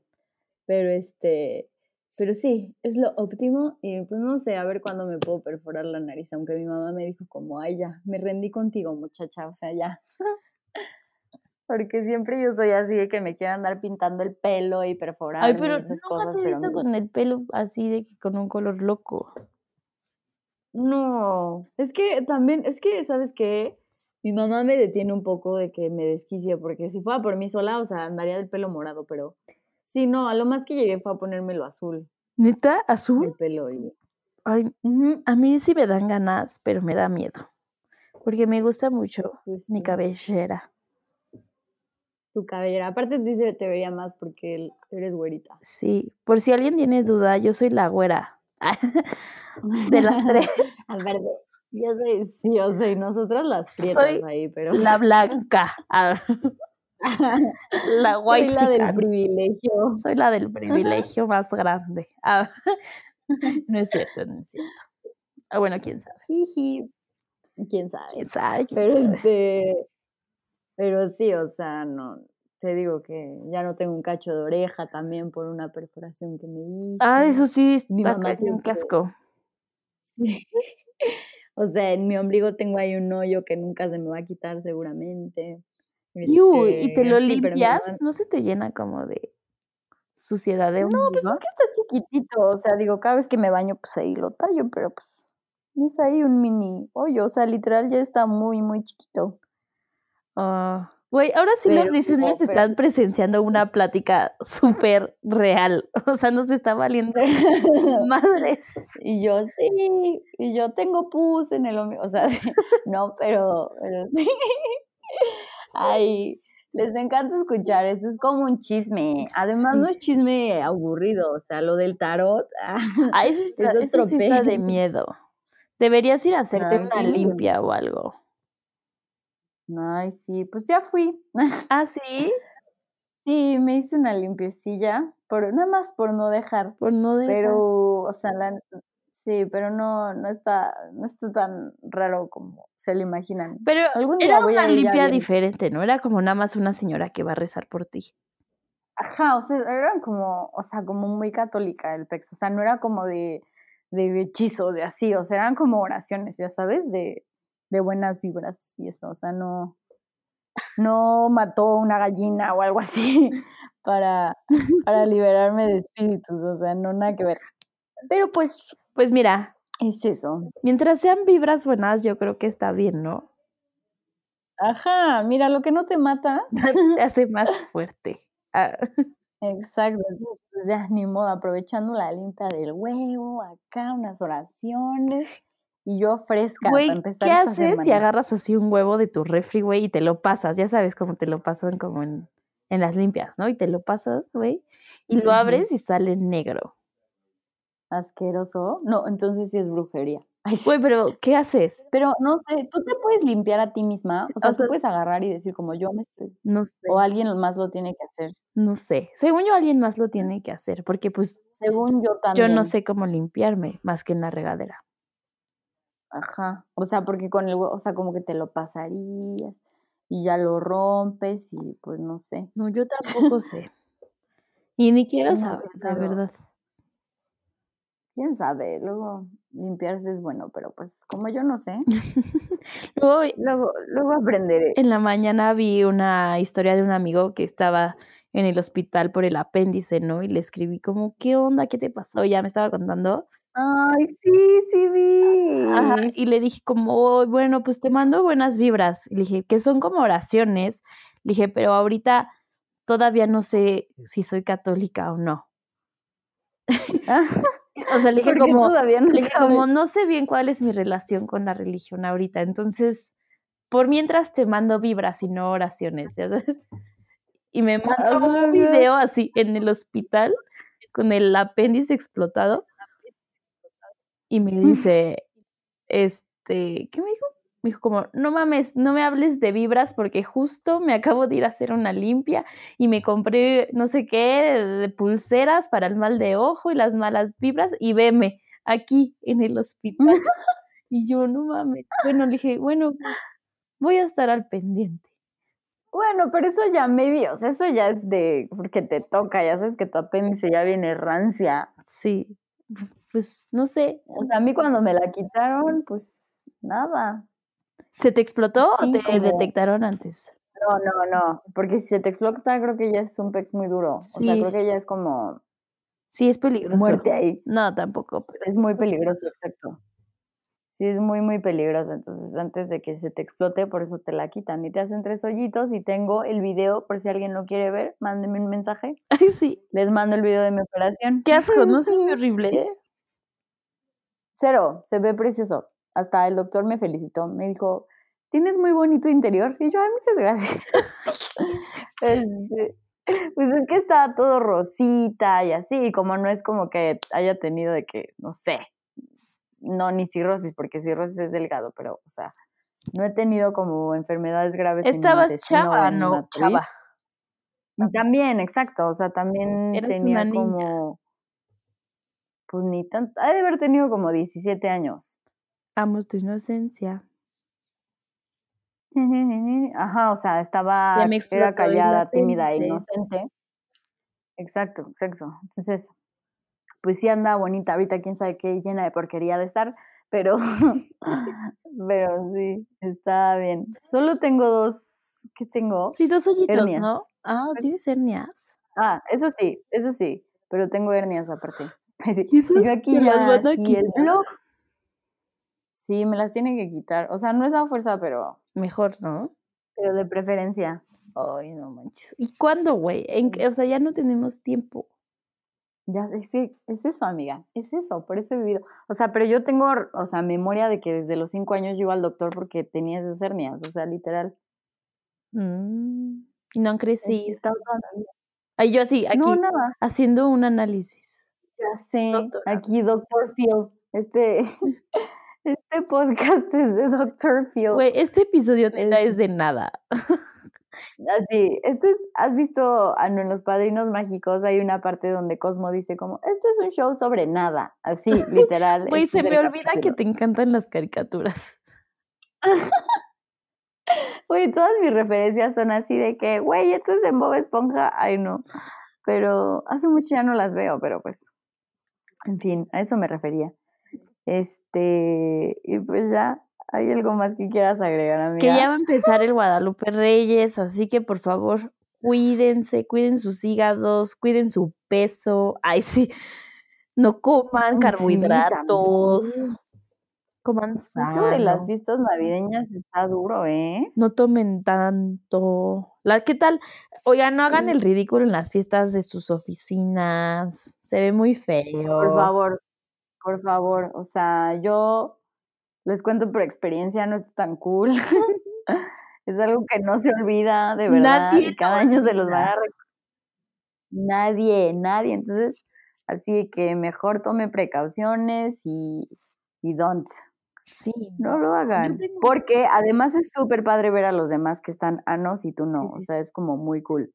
Pero este, pero sí, es lo óptimo y pues no sé, a ver cuándo me puedo perforar la nariz, aunque mi mamá me dijo como, ay ya, me rendí contigo muchacha, o sea, ya. Porque siempre yo soy así de que me quiero andar pintando el pelo y Ay, perforarme pero esas nunca cosas, te he visto con el pelo así de que con un color loco. No, es que también, es que, ¿sabes qué? Mi mamá me detiene un poco de que me desquicie, porque si fuera por mí sola, o sea, andaría del pelo morado, pero sí, no, a lo más que llegué fue a ponérmelo azul. ¿Neta? ¿Azul? el pelo y... Ay, a mí sí me dan ganas, pero me da miedo. Porque me gusta mucho pues mi cabellera. Tu cabellera. Aparte dice te vería más porque eres güerita. Sí, por si alguien tiene duda, yo soy la güera. De las tres, Aparte, yo soy, sí, yo soy nosotras las prietas soy ahí, pero la blanca. La soy white la del privilegio. Soy la del privilegio más grande. No es cierto, no es cierto. Ah, bueno, quién sabe. Jiji. ¿Quién sabe? Quién sabe. quién Pero sabe. este, pero sí, o sea, no, te digo que ya no tengo un cacho de oreja también por una perforación que me hice. Ah, eso sí, Mi está mamá cañón, qué siempre- asco. Sí. O sea, en mi ombligo tengo ahí un hoyo que nunca se me va a quitar seguramente. Yu, ¿y Este, te lo mi limpias? mamá- ¿No se te llena como de suciedad de No, pues ombligo? es que está chiquitito, o sea, digo, cada vez que me baño, pues ahí lo tallo, pero pues es ahí un mini hoyo, o sea, literal ya está muy, muy chiquito. Ah, Güey, ahora sí los Pero listeners no, están presenciando una plática súper real. O sea, nos está valiendo madres. Y yo sí, y yo tengo pus en el o sea, no, pero, pero sí. Ay, les encanta escuchar, eso es como un chisme. Además, no es chisme aburrido, o sea, lo del tarot. ah, Ah, eso, está, Es eso otro sí está de miedo. Deberías ir a hacerte Ay, una sí. limpia o algo. Ay, sí, pues ya fui. Ah, sí, Sí, me hice una limpiecilla, por, nada más por no dejar. por no dejar. Pero, o sea, la- sí, pero no, no está, no está tan raro como se lo imaginan. Pero algún día era voy a una ya limpia diferente, ¿no? Era como nada más una señora que va a rezar por ti. Ajá, o sea, eran como, o sea, como muy católica el pex, o sea, no era como de, de hechizos, de así, o sea, eran como oraciones, ya sabes, de, de buenas vibras y eso, o sea, no, no mató una gallina o algo así para, para liberarme de espíritus, o sea, no nada que ver. Pero pues, Pues mira, es eso. mientras sean vibras buenas, yo creo que está bien, ¿no? Ajá, mira, lo que no te mata, Te hace más fuerte. Ah, exacto, pues ya ni modo, aprovechando la limpia del huevo, acá unas oraciones, y yo fresca Güey, para empezar ¿qué esta haces si agarras así un huevo de tu refri, güey, y te lo pasas? Ya sabes cómo te lo pasan como en, en las limpias, ¿no? Y te lo pasas, güey, y lo abres y sale negro. Asqueroso. No, entonces sí es brujería. Ay. Güey, pero ¿qué haces? Pero no sé, ¿tú te puedes limpiar a ti misma? O sea, o tú sea, puedes agarrar y decir como yo me estoy... No sé, O alguien más lo tiene que hacer. no sé. Según yo, alguien más lo tiene que hacer, porque pues Según yo yo también. no sé cómo limpiarme más que en la regadera. Ajá. O sea, porque con el huevo, o sea, como que te lo pasarías y ya lo rompes y pues no sé. No, yo tampoco sé. Y ni quiero No, saber, la verdad. Quién sabe, luego limpiarse es bueno, pero pues como yo no sé, Luego, luego, luego aprenderé. en la mañana vi una historia de un amigo que estaba en el hospital por el apéndice, ¿no? Y le escribí como, ¿qué onda? ¿Qué te pasó? Ya me estaba contando. Ay, sí, sí vi. Ajá, y le dije como, "Oh, bueno, pues te mando buenas vibras. Y le dije, que son como oraciones. Le dije, pero ahorita todavía no sé si soy católica o no. O sea, le dije como, todavía no le dije sabes. como, no sé bien cuál es mi relación con la religión ahorita. Entonces, por mientras te mando vibras y no oraciones, ¿ya sabes? Y me mandó Ajá. un video así en el hospital con el apéndice explotado. Y me dice, este, ¿qué me dijo? Me dijo como, no mames, no me hables de vibras porque justo me acabo de ir a hacer una limpia y me compré no sé qué de, pulseras para el mal de ojo y las malas vibras y veme aquí en el hospital. y yo, no mames. Bueno, le dije, bueno, pues voy a estar al pendiente. Bueno, pero eso ya maybe, o sea, eso ya es de porque te toca, ya sabes que tu apéndice ya viene rancia. Sí, pues no sé. O sea, a mí cuando me la quitaron, pues nada. ¿Se te explotó o te como- detectaron antes? No, no, no, porque si se te explota creo que ya es un pex muy duro. O sea, Sí. creo que ya es como Sí, es peligroso. muerte ahí. No, tampoco, pero Es muy peligroso, exacto. sí es muy, muy peligroso. Entonces, antes de que se te explote, por eso te la quitan y te hacen tres hoyitos. Y tengo el video, por si alguien lo quiere ver, mándenme un mensaje. Ay, sí. Les mando el video de mi operación. Qué asco, no ve horrible. Cero, se ve precioso. Hasta el doctor me felicitó. Me dijo, tienes muy bonito interior. Y yo, ay, muchas gracias. Este, pues es que está todo rosita y así, y como no es como que haya tenido de que, no sé, no, ni cirrosis, porque cirrosis es delgado, pero, o sea, no he tenido como enfermedades graves. Estabas chava, no, chava. Y También, exacto, o sea, también Eres tenía como, pues ni tanto, ha de haber tenido como 17 años. Amos tu inocencia. Ajá, o sea, estaba, me era callada, tímida e inocente. Exacto, exacto. Entonces, pues sí anda bonita. Ahorita quién sabe qué llena de porquería de estar, pero, pero sí, está bien. Solo tengo dos, ¿qué tengo? Sí, dos hoyitos, ¿no? Ah, ¿tienes hernias? Ah, eso sí, eso sí, pero tengo hernias aparte. ¿Y Yo aquí ya, sí, el blog. Sí, me las tienen que quitar. O sea, no es a fuerza, pero, Mejor, ¿no? pero de preferencia. Ay, no manches. ¿Y cuándo, güey? ¿En Sí. qué- O sea, ya no tenemos tiempo. Ya, es, es eso, amiga, es eso, por eso he vivido. O sea, pero yo tengo, o sea, memoria de que desde los cinco años yo iba al doctor porque tenía esas hernias, o sea, literal. Mm, Y no han crecido. Ay, yo así, aquí, No, nada, haciendo un análisis. Ya sé, Doctora. aquí Doctor Phil, este, este podcast es de Doctor Phil. Güey, este episodio neta Es- es de nada. Así, esto es, ¿has visto en Los Padrinos Mágicos? Hay una parte donde Cosmo dice como, esto es un show sobre nada, así, literal. Güey, se me olvida que te encantan las caricaturas. Güey, todas mis referencias son así de que, güey, esto es en Bob Esponja, ay no. Pero hace mucho ya no las veo, pero pues, en fin, a eso me refería. Este, y pues ya, ¿hay algo más que quieras agregar, amiga? Que ya va a empezar el Guadalupe Reyes, así que por favor, cuídense, cuiden sus hígados, cuiden su peso. Ay, sí. No coman sí, Eso de las fiestas navideñas está duro, ¿eh? No tomen tanto. La, ¿Qué tal? Oigan, no hagan el ridículo en las fiestas de sus oficinas. Se ve muy feo. Por favor, por favor. O sea, yo les cuento por experiencia, no está tan cool. es algo que no se olvida, de verdad. Nadie y cada año se los van a. Nadie, nadie. Entonces, así que mejor tome precauciones y, y don't. Sí, No lo hagan. tengo- Porque además es súper padre ver a los demás que están anos y tú no. Sí, o sea, es como muy cool.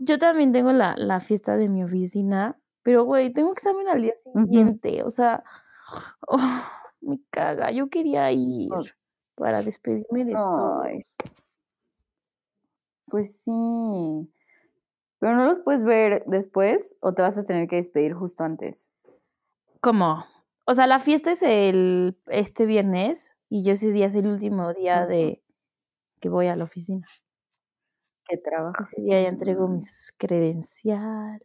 Yo también tengo la, la fiesta de mi oficina, pero güey, tengo examen al día siguiente. O sea, oh, me caga. Yo quería ir para despedirme de Ay, todos. Pues sí. Pero no los puedes ver después o te vas a tener que despedir justo antes. ¿Cómo? O sea, la fiesta es el este viernes y yo ese día es el último día de que voy a la oficina. Que trabajas. Ese día ya entrego Mm, mis credenciales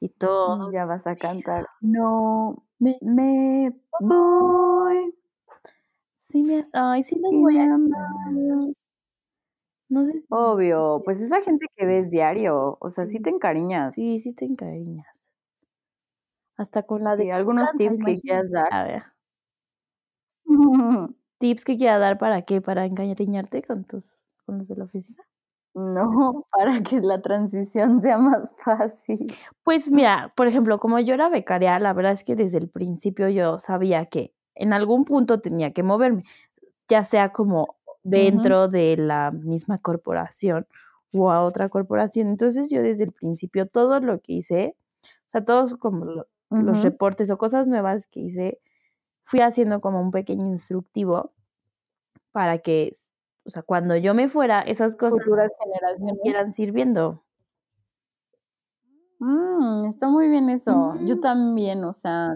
y todo. Ya vas a cantar. No Me, me voy. sí me, ay, sí los voy a amar. No sé si Obvio, pues esa gente que ves diario, o sea, sí, Sí. te encariñas. Sí, sí te encariñas. Hasta con la de Sí, algunos canta, tips que quieras dar. A ver, tips que quieras dar para qué, para encariñarte con tus, con los de la oficina. No, para que la transición sea más fácil. Pues mira, por ejemplo, como yo era becaria, la verdad es que desde el principio yo sabía que en algún punto tenía que moverme, ya sea como dentro de la misma corporación o a otra corporación. Entonces yo desde el principio todo lo que hice, o sea, todos como lo- los reportes o cosas nuevas que hice, fui haciendo como un pequeño instructivo para que, o sea, cuando yo me fuera, esas cosas Futuras generaciones. siguieran sirviendo. Mm, está muy bien eso. Yo también, o sea,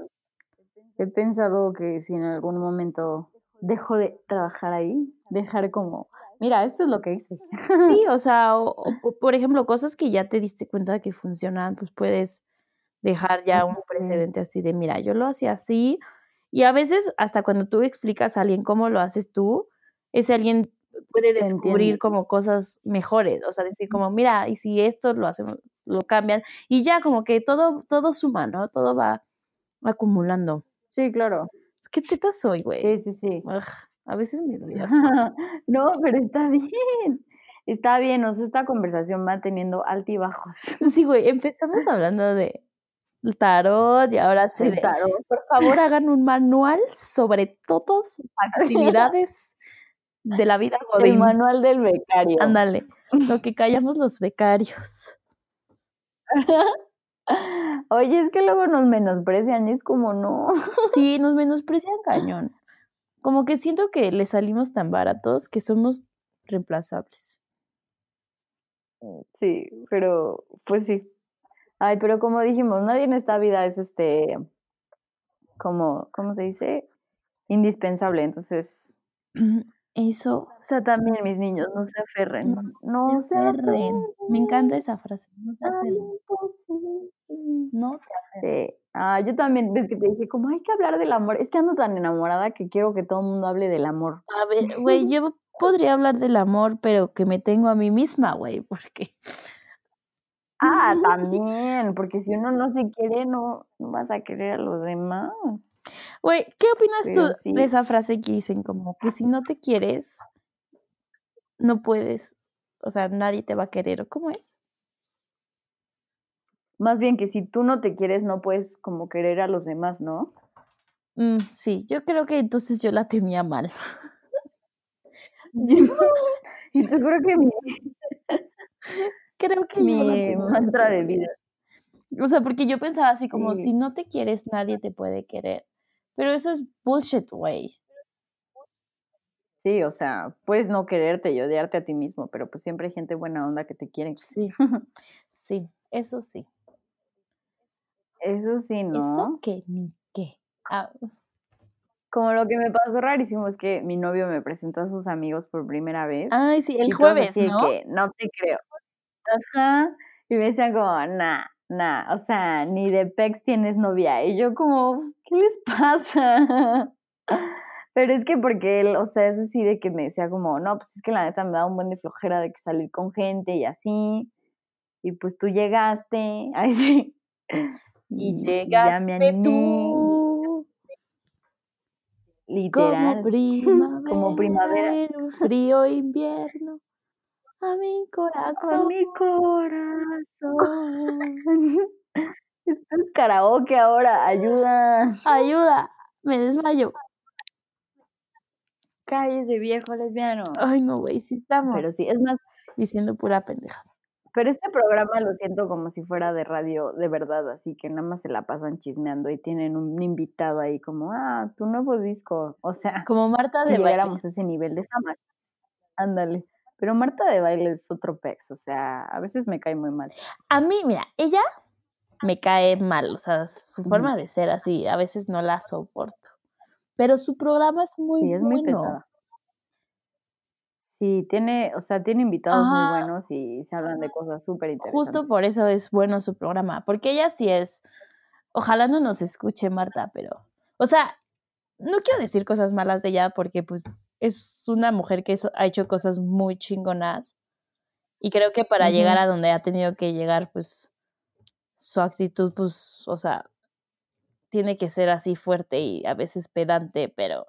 he pensado que si en algún momento dejo de trabajar ahí, dejar como, mira, esto es lo que hice. Sí, o sea, o, o po- por ejemplo, cosas que ya te diste cuenta que funcionan, pues puedes dejar ya un precedente así de, mira, yo lo hacía así Y a veces, hasta cuando tú explicas a alguien cómo lo haces tú, ese alguien puede descubrir como cosas mejores, o sea, decir como, mira, y si esto lo hacemos, lo cambian, y ya como que todo, todo suma, ¿no? Todo va acumulando. Sí, claro. Es que tetas soy, güey. Sí, sí, sí. Ugh, a veces me doy. No, pero está bien. Está bien, o sea, esta conversación va teniendo altibajos. Sí, güey, empezamos hablando de tarot y ahora sí Sí, claro. por favor hagan un manual sobre todas sus actividades de la vida El godín. manual del becario. Ándale, lo que callamos los becarios. Oye, es que luego nos menosprecian y es como no. Sí, nos menosprecian cañón. Como que siento que le salimos tan baratos que somos reemplazables. Sí, pero pues sí. Ay, pero como dijimos, nadie en esta vida es este, como, ¿cómo se dice? Indispensable. Entonces, Eso, o sea, también mis niños, no se aferren. No, se aferren. Me encanta esa frase. No se Ay, aferren. imposible. No te aferres. Sí. Ah, yo también, ves que te dije, como hay que hablar del amor. Es que ando tan enamorada que quiero que todo el mundo hable del amor. A ver, güey, yo podría hablar del amor, pero que me tengo a mí misma, güey, porque Ah, también, porque si uno no se quiere, no, no vas a querer a los demás. Güey, ¿qué opinas Pero tú sí. de esa frase que dicen como que si no te quieres, no puedes, o sea, nadie te va a querer, ¿o cómo es? Más bien que si tú no te quieres, no puedes como querer a los demás, ¿no? Mm, sí, yo creo que entonces yo la tenía mal. y tú creo que mi, Creo que mi mantra de vida. O sea, porque yo pensaba así como Sí. si no te quieres, nadie te puede querer. Pero eso es bullshit, güey. Sí, o sea, puedes no quererte y odiarte a ti mismo, pero pues siempre hay gente buena onda que te quiere. Sí, sí, eso sí. Eso sí, Eso ¿no? que ni qué. Ah, Como lo que me pasó rarísimo es que mi novio me presentó a sus amigos por primera vez. Ay, sí, el jueves, ¿no? que no te creo. Ajá. Y me decían como, nah, nah, o sea, ni de pex tienes novia. Y yo como, ¿qué les pasa? Pero es que porque él, o sea, es así de que me decía como, no, pues es que la neta me da un buen de flojera de que salir con gente y así. Y pues tú llegaste, ay sí. Y ya me llegaste animé, tú como literal. primavera, Como primavera. en un frío invierno a mi A corazón. mi corazón. Esto es karaoke ahora, ayuda. Ayuda, me desmayo. Cállese, viejo lesbiano. Ay, no, güey, sí estamos Pero sí, es más, diciendo pura pendejada. pero este programa lo siento como si fuera de radio de verdad, así que nada más se la pasan chismeando y tienen un invitado ahí como, ah, tu nuevo disco. O sea, Como Marta si de baile. llegáramos a ese nivel de fama. Ándale. Pero Marta de baile es otro pex, o sea, a veces me cae muy mal. A mí, mira, ella me cae mal, o sea, su forma de ser así, a veces no la soporto. Pero su programa es muy sí, es muy bueno. pesada. Sí, tiene, o sea, tiene invitados muy buenos y se hablan de cosas súper interesantes. Justo por eso es bueno su programa, porque ella sí es, ojalá no nos escuche Marta, pero, o sea, no quiero decir cosas malas de ella porque pues es una mujer que ha hecho cosas muy chingonas y creo que para llegar a donde ha tenido que llegar, pues su actitud, pues, o sea, tiene que ser así fuerte y a veces pedante, pero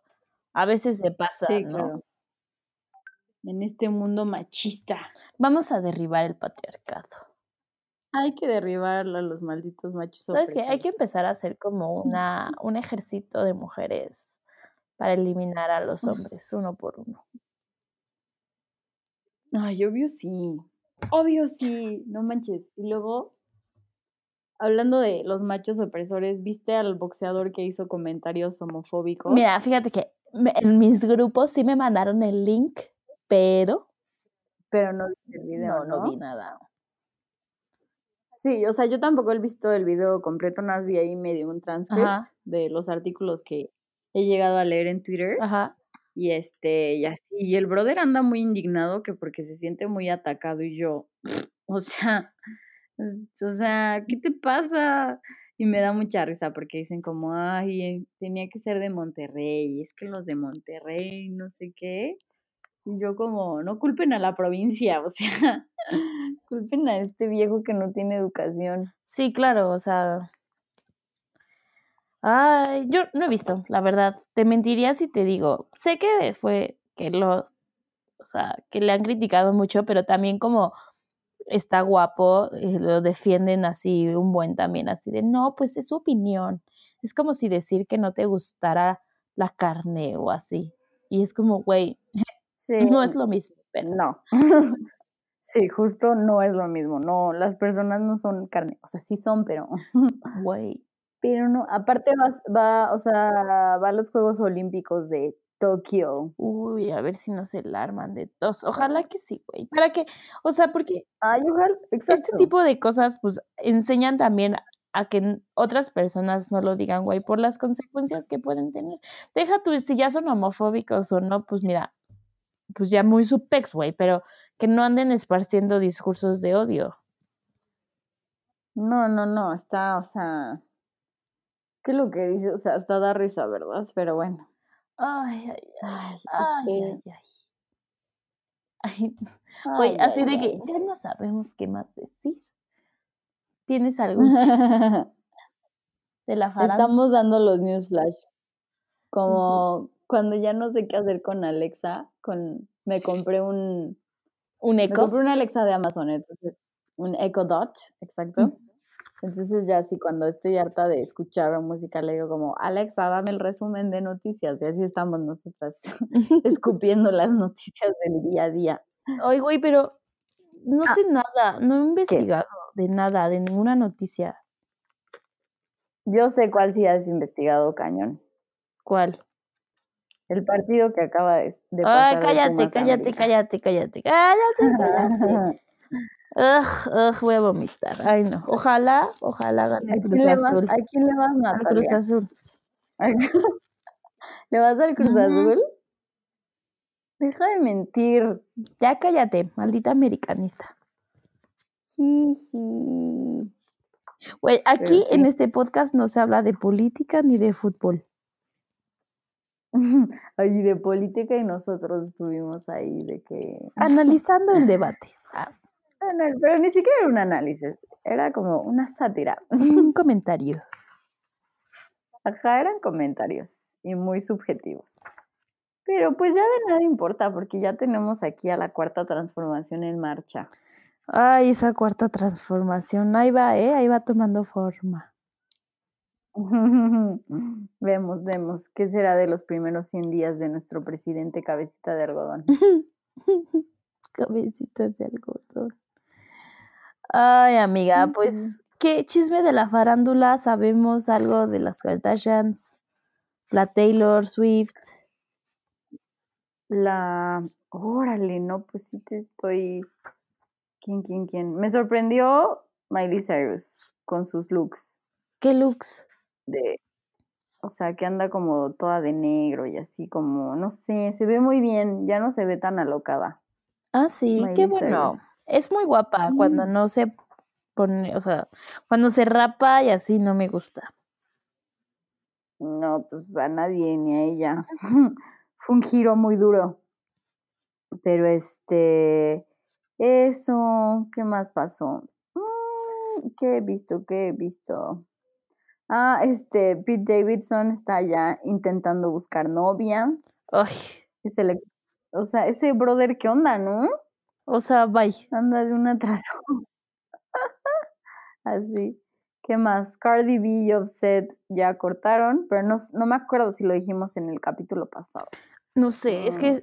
a veces se pasa, Sí, ¿no? claro. En este mundo machista. Vamos a derribar el patriarcado. Hay que derribar a los malditos machos ¿Sabes qué? Hay que empezar a hacer como una, un ejército de mujeres para eliminar a los hombres uno por uno. Ay, obvio sí. Obvio sí. No manches. Y luego, hablando de los machos opresores, ¿viste al boxeador que hizo comentarios homofóbicos? Mira, fíjate que en mis grupos sí me mandaron el link, pero Pero no viste el video, no, ¿no? no vi nada. Sí, o sea, yo tampoco he visto el video completo, nada más vi ahí medio un transcript Ajá. de los artículos que he llegado a leer en Twitter. Ajá. Y este, y así, y el brother anda muy indignado que porque se siente muy atacado y yo, o sea, o sea, ¿qué te pasa? Y me da mucha risa porque dicen como, ay, tenía que ser de Monterrey, es que los de Monterrey, no sé qué. Y yo como, no culpen a la provincia, o sea, culpen a este viejo que no tiene educación. Sí, claro, o sea. Ay, yo no he visto, la verdad. Te mentiría si te digo. Sé que fue que lo, o sea, que le han criticado mucho, pero también como está guapo, eh, lo defienden así un buen también, así de, no, pues es su opinión. Es como si decir que no te gustara la carne o así. Y es como, güey, no es lo mismo. Pero... No. sí, justo no es lo mismo. No, las personas no son carne. O sea, sí son, pero. Güey. Pero no, aparte va, va, o sea, va a los Juegos Olímpicos de Tokio. Uy, a ver si no se alarman de dos. Ojalá que sí, güey. Para que, o sea, porque Ay, ojalá, este tipo de cosas, pues, enseñan también a que otras personas no lo digan, güey, por las consecuencias que pueden tener. Deja tú, si ya son homofóbicos o no, pues mira, pues ya muy supex, güey, pero que no anden esparciendo discursos de odio. No, no, no, está, o sea, que lo que dice, o sea, hasta da risa, ¿verdad? Pero bueno. Ay, ay, ay, ay, ay, ay. Güey, así de que ya no sabemos qué más decir. ¿Tienes algún de la farándula? Estamos dando los news flash. Como cuando ya no sé qué hacer con Alexa, con me compré un un Echo. Me compré una Alexa de Amazon, entonces un Echo Dot, exacto. Entonces ya así cuando estoy harta de escuchar música le digo como, Alexa, dame el resumen de noticias. Y así estamos nosotras escupiendo las noticias del día a día. Oye, güey, pero no ah. sé nada, no he investigado de nada, de ninguna noticia. Yo sé cuál sí has investigado, cañón. ¿Cuál? El partido que acaba de, pasar. Ay, cállate, cállate, cállate, cállate, cállate, cállate. Ugh, ugh, voy a vomitar. Ay, no. Ojalá, ojalá gane el Cruz Azul. ¿A quién le vas, Natalia? Al Cruz Azul. ¿Le vas al Cruz Azul? Deja de mentir. Ya cállate, maldita americanista. Jiji. Güey, aquí en este podcast no se habla de política ni de fútbol. Ay, de política y nosotros estuvimos ahí de que... Analizando el debate. Ah, pero ni siquiera era un análisis, era como una sátira. Un comentario. Ajá, eran comentarios y muy subjetivos. Pero pues ya de nada importa porque ya tenemos aquí a la cuarta transformación en marcha. Ay, esa cuarta transformación, ahí va, ¿eh? Ahí va tomando forma. vemos, vemos. ¿Qué será de los primeros 100 días de nuestro presidente cabecita de algodón? cabecita de algodón. Ay, amiga, pues, ¿qué chisme de la farándula? ¿Sabemos algo de las Kardashians? La Taylor Swift. La. Órale, no, pues sí te estoy. ¿Quién, quién, quién? Me sorprendió Miley Cyrus con sus looks. ¿Qué looks? De. O sea, que anda como toda de negro y así como, no sé, se ve muy bien, ya no se ve tan alocada. Ah, sí, qué bueno. Es muy guapa cuando no se pone, o sea, cuando se rapa y así no me gusta. No, pues a nadie ni a ella. Fue un giro muy duro. Pero este, eso, ¿qué más pasó? Mm, ¿Qué he visto? ¿Qué he visto? Ah, este, Pete Davidson está ya intentando buscar novia. Ay. Es el o sea, ese brother, ¿qué onda, no? O sea, bye. Anda de un atraso. Así. ¿Qué más? Cardi B y Offset ya cortaron, pero no, no me acuerdo si lo dijimos en el capítulo pasado. No sé, es que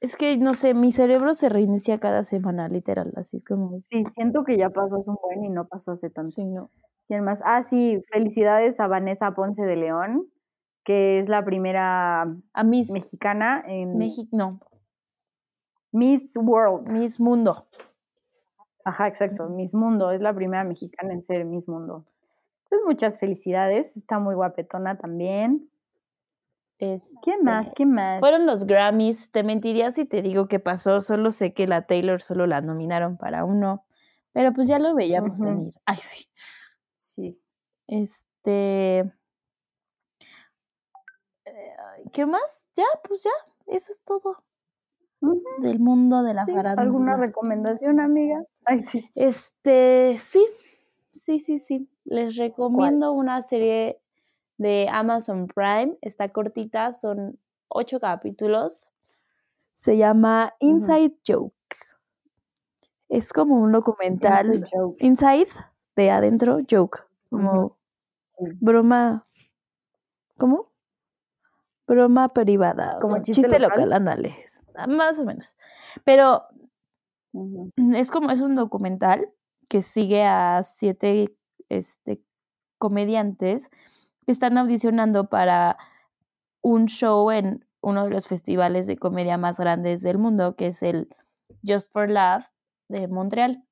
es que no sé, mi cerebro se reinicia cada semana, literal, así es como. Sí, siento que ya pasó hace un buen y no pasó hace tanto. Sí, no. ¿Quién más? Ah, sí, felicidades a Vanessa Ponce de León, que es la primera a Miss mexicana en México, no, Miss World. Miss Mundo. Ajá, exacto, Miss Mundo. Es la primera mexicana en ser Miss Mundo. Pues muchas felicidades. Está muy guapetona también. ¿Qué más? ¿Qué más? Fueron los Grammys. Te mentiría si te digo qué pasó. Solo sé que la Taylor solo la nominaron para uno. Pero pues ya lo veíamos venir. Ay, sí. Sí. Este. este. eh, ¿Qué más? Ya, pues ya, eso es todo Del mundo de la Sí, farándula. ¿Alguna recomendación, amiga? Ay, sí. Este, sí, sí, sí, sí. Les recomiendo una serie de Amazon Prime. Está cortita, son ocho capítulos. Se llama. Inside Joke. Es como un documental. Inside joke. Inside, de adentro, joke. Como broma. ¿Cómo? Broma privada. ¿Como chiste chiste local? local, ándale. Más o menos. Pero es como es un documental que sigue a siete este, comediantes que están audicionando para un show en uno de los festivales de comedia más grandes del mundo, que es el Just for Laughs de Montreal.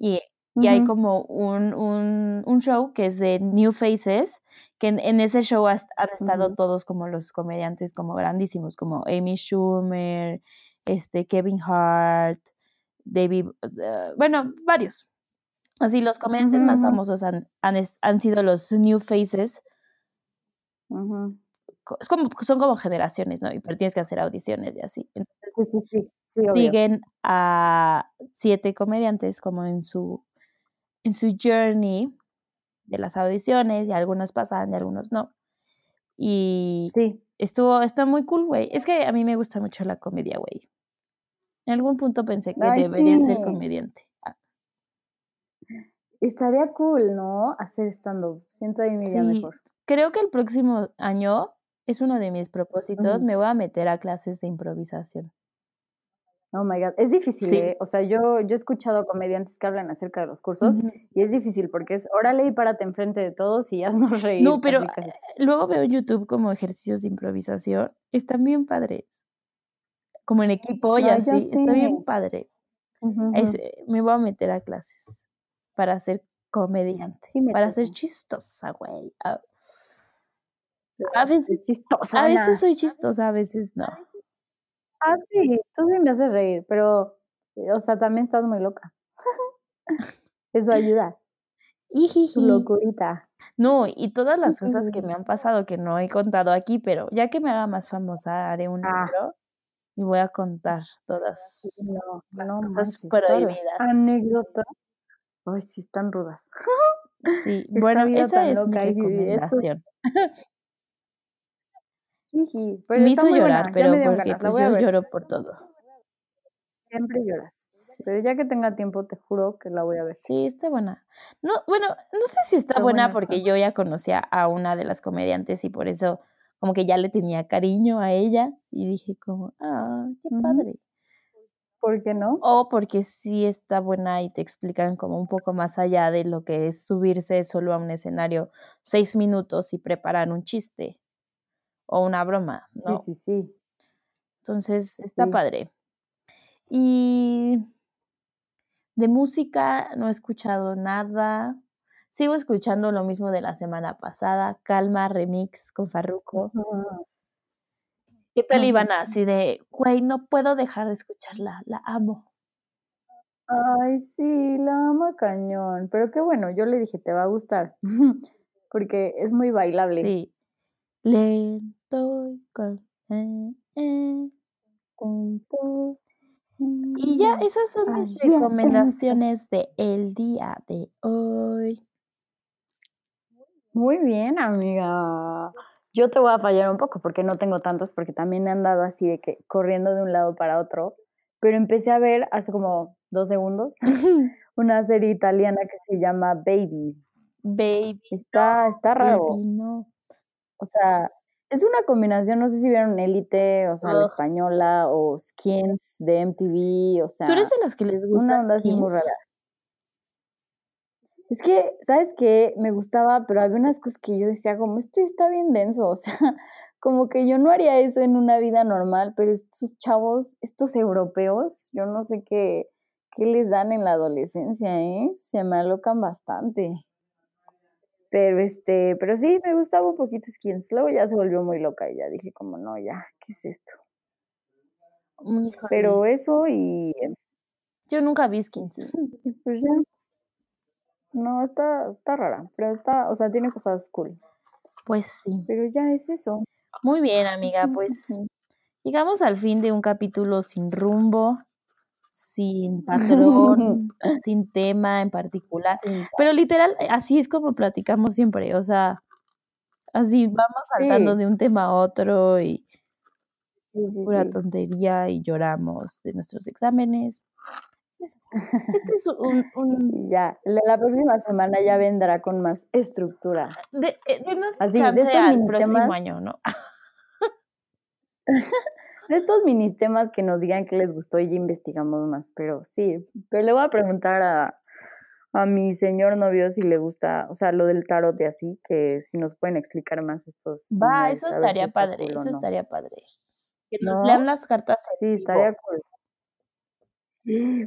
Y, y hay como un, un, un show que es de New Faces, que en, en ese show has- han estado todos como los comediantes como grandísimos, como Amy Schumer, este, Kevin Hart, David, eh, bueno, varios. Así los comediantes más famosos han, han, han sido los New Faces. Es como, son como generaciones, ¿no? Y pero tienes que hacer audiciones y así. Entonces Sí, sí, sí. Siguen a siete comediantes como en su, en su journey de las audiciones y algunos pasan y algunos no. Y Sí. estuvo, está muy cool, güey. Es que a mí me gusta mucho la comedia, güey. En algún punto pensé que Ay, debería ser comediante. Ah, Estaría cool, ¿no? Hacer stand-up. Siento ahí Sí, mejor. creo que el próximo año es uno de mis propósitos. Me voy a meter a clases de improvisación. Oh my God. Es difícil, Sí. ¿eh? O sea, yo, yo he escuchado comediantes que hablan acerca de los cursos y es difícil porque es órale y párate enfrente de todos y haznos reír. No, pero eh, luego veo en YouTube como ejercicios de improvisación. Están bien padres. Como en equipo y ya así. Está bien padre. Es- eh, me voy a meter a clases para ser comediante. Sí, para ser chistosa, güey. A, Te a a veces, a chistosona. veces soy chistosa, a veces no. Ah, sí, tú sí me haces reír, pero, eh, o sea, también estás muy loca. Eso ayuda, tu locurita. No, y todas las cosas que me han pasado que no he contado aquí, pero ya que me haga más famosa, haré un Ah. libro y voy a contar todas No, las no cosas manches, prohibidas. anécdotas. Ay, sí, están rudas. Sí, Esta bueno, esa es mi loca recomendación. Jiji, Me hizo llorar, buena, pero porque pues yo lloro por todo. Siempre lloras. Sí. Pero ya que tenga tiempo, te juro que la voy a ver. Sí, está buena. No, bueno, no sé si está Está buena buena porque esa. yo ya conocía a una de las comediantes y por eso como que ya le tenía cariño a ella y dije como, ah, qué padre. ¿Por qué no? O porque sí está buena y te explican como un poco más allá de lo que es subirse solo a un escenario seis minutos y preparar un chiste o una broma, Sí, ¿no? sí, sí. Entonces está Sí. padre. Y de música no he escuchado nada. Sigo escuchando lo mismo de la semana pasada, Calma Remix con Farruko. ¿Qué tal. Ivana? Así de, güey, no puedo dejar de escucharla, la amo. Ay, sí, la amo cañón. Pero qué bueno, yo le dije, te va a gustar. Porque es muy bailable. Sí. Lento y con... eh, eh. Y ya, esas son mis recomendaciones de el día de hoy. Muy bien, amiga. Yo te voy a fallar un poco porque no tengo tantos, porque también he andado así de que corriendo de un lado para otro. Pero empecé a ver hace como dos segundos una serie italiana que se llama Baby. Baby, Está, está raro. baby, no. O sea, es una combinación, no sé si vieron Élite, o sea, la española, o Skins de MTV, o sea, ¿Tú eres de las que les gusta una onda así muy rara. Es que, ¿sabes qué? Me gustaba, pero había unas cosas que yo decía, como, esto está bien denso, o sea, como que yo no haría eso en una vida normal, pero estos chavos, estos europeos, yo no sé qué, qué les dan en la adolescencia, ¿eh? Se me alocan bastante. Pero este, pero sí, me gustaba un poquito Skins. Luego ya se volvió muy loca y ya dije como, no, ya, ¿qué es esto? Pero Híjoles. eso y Yo nunca vi Skins. pues ya. No, está, está rara, pero está, o sea, tiene cosas cool. Pues sí. Pero ya es eso. Muy bien, amiga, pues llegamos al fin de un capítulo sin rumbo, sin patrón, sin tema en particular. Sí, Pero literal, eh, así es como platicamos siempre, o sea, así vamos saltando Sí. de un tema a otro y sí, pura tontería y lloramos de nuestros exámenes. Es- Este es un, un- ya, la próxima semana ya vendrá con más estructura. de, eh, denos Así, de al mini próximo año, ¿no? De estos mini temas que nos digan que les gustó y ya investigamos más, pero sí, pero le voy a preguntar a, a mi señor novio si le gusta, o sea, lo del tarot de así, que si nos pueden explicar más estos Va, eso estaría padre, eso no. estaría padre. Que nos ¿No? lean las cartas Sí, estaría cool.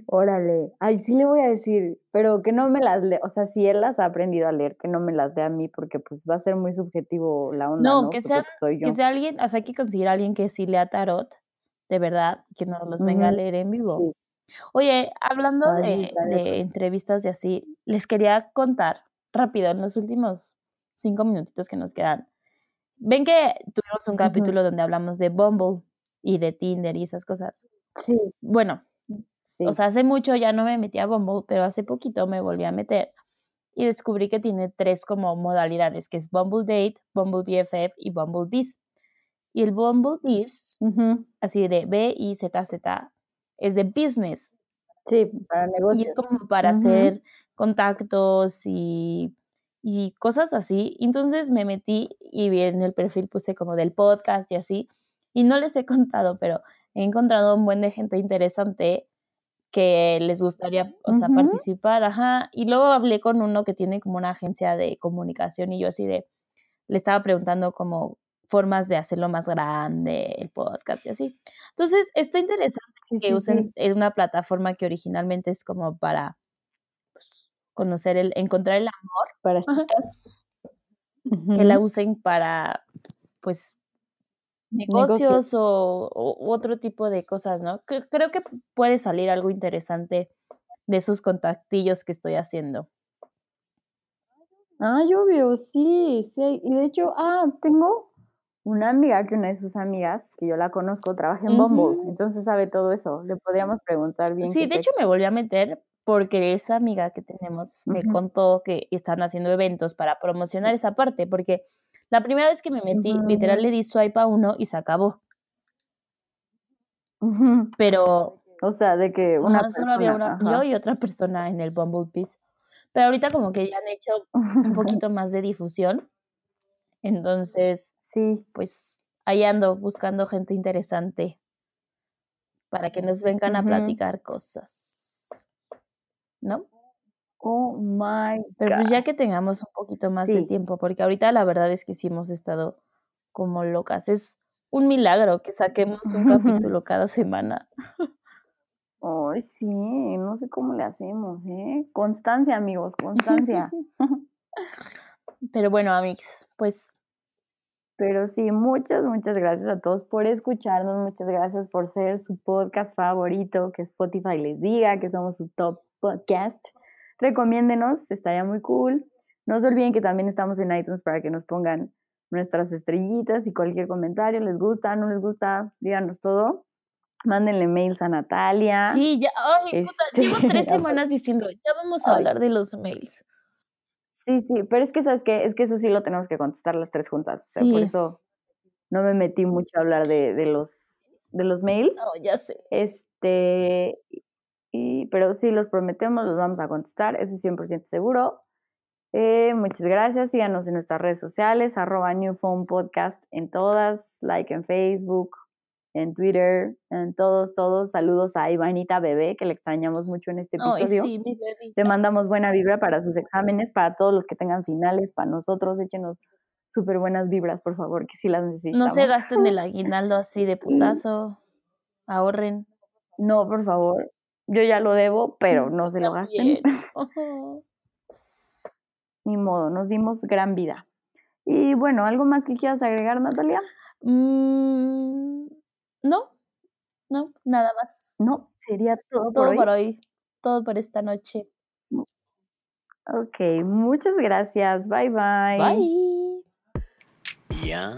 Órale, ay, sí le voy a decir, pero que no me las lea, o sea, si él las ha aprendido a leer, que no me las dé a mí, porque pues va a ser muy subjetivo la onda, No, ¿no? que sean, pues, soy yo. que sea alguien, o sea, hay que conseguir a alguien que sí lea tarot, de verdad, que nos los venga a leer en vivo. Sí, Oye, hablando ay, de, entrevistas y así, les quería contar rápido, en los últimos cinco minutitos que nos quedan. Ven que tuvimos un capítulo donde hablamos de Bumble y de Tinder y esas cosas. Sí, Bueno, o sí. sea, hace mucho ya no me metí a Bumble, pero hace poquito me volví a meter y descubrí que tiene tres como modalidades, que es Bumble Date, Bumble BFF y Bumble Biz. Y el Bumble Biz, Ujú, así de B I Z Z, es de business Sí, para y es negocios. como para Ujú, hacer contactos y, y cosas así. Entonces me metí y vi en el perfil puse como del podcast y así. Y no les he contado, pero he encontrado un buen de gente interesante que les gustaría, o sea, participar, ajá. Y luego hablé con uno que tiene como una agencia de comunicación y yo así de, le estaba preguntando como formas de hacerlo más grande, el podcast y así. Entonces, está interesante Sí, que sí, usen sí. una plataforma que originalmente es como para pues, conocer el, encontrar el amor, Para citas. que la usen para, pues, Negocios. negocios o, otro tipo de cosas, ¿no? Creo que puede salir algo interesante de esos contactillos que estoy haciendo. Ah, yo veo, sí, sí. Y de hecho, ah, tengo una amiga que una de sus amigas, que yo la conozco, trabaja en Bumble, Ujú. entonces sabe todo eso. Le podríamos preguntar bien Sí, de hecho me volví a meter porque esa amiga que tenemos me contó que están haciendo eventos para promocionar esa parte, porque la primera vez que me metí, ujú, literal le di swipe a uno y se acabó, pero O sea, de que una ajá, solo había persona, una, yo y otra persona en el Bumble Piece, pero ahorita como que ya han hecho un poquito más de difusión, entonces Sí. pues ahí ando buscando gente interesante para que nos vengan a platicar cosas, ¿no? Oh my Pero pues God. ya que tengamos un poquito más de tiempo, porque ahorita la verdad es que sí hemos estado como locas. Es un milagro que saquemos un capítulo cada semana. Ay, sí, no sé cómo le hacemos, ¿eh? Constancia, amigos, constancia. Pero bueno, amigos, pues Pero sí, muchas, muchas gracias a todos por escucharnos, muchas gracias por ser su podcast favorito, que Spotify les diga que somos su top podcast. Recomiéndenos, estaría muy cool. No se olviden que también estamos en iTunes para que nos pongan nuestras estrellitas y cualquier comentario, les gusta, no les gusta, díganos todo. Mándenle mails a Natalia. sí, ya, ay, puta, llevo Este, tres aparte- semanas diciendo, ya vamos a Ay. hablar de los mails. Sí, sí, pero es que, ¿sabes qué? Es que eso sí lo tenemos que contestar las tres juntas. O sea, por eso no me metí mucho a hablar de, de los, de los mails. No, ya sé. Este, y, pero sí, los prometemos, los vamos a contestar, eso es 100% seguro. Eh, muchas gracias, síganos en nuestras redes sociales, arroba New Phone Podcast en todas, like en Facebook, en Twitter, en todos, todos. Saludos a Ivanita Bebé, que le extrañamos mucho en este episodio. sí, mi. Le mandamos buena vibra para sus exámenes, para todos los que tengan finales, para nosotros, échenos súper buenas vibras, por favor, que sí las No necesitamos. se gasten el aguinaldo así de putazo. Ahorren. No, por favor. Yo ya lo debo, pero no se lo gasten. Ni modo, nos dimos gran vida. Y bueno, ¿algo más que quieras agregar, Natalia? Mm, no, no, nada más. No, sería todo, por Todo hoy. por hoy, todo por esta noche. Ok, muchas gracias. Bye bye. Bye. Ya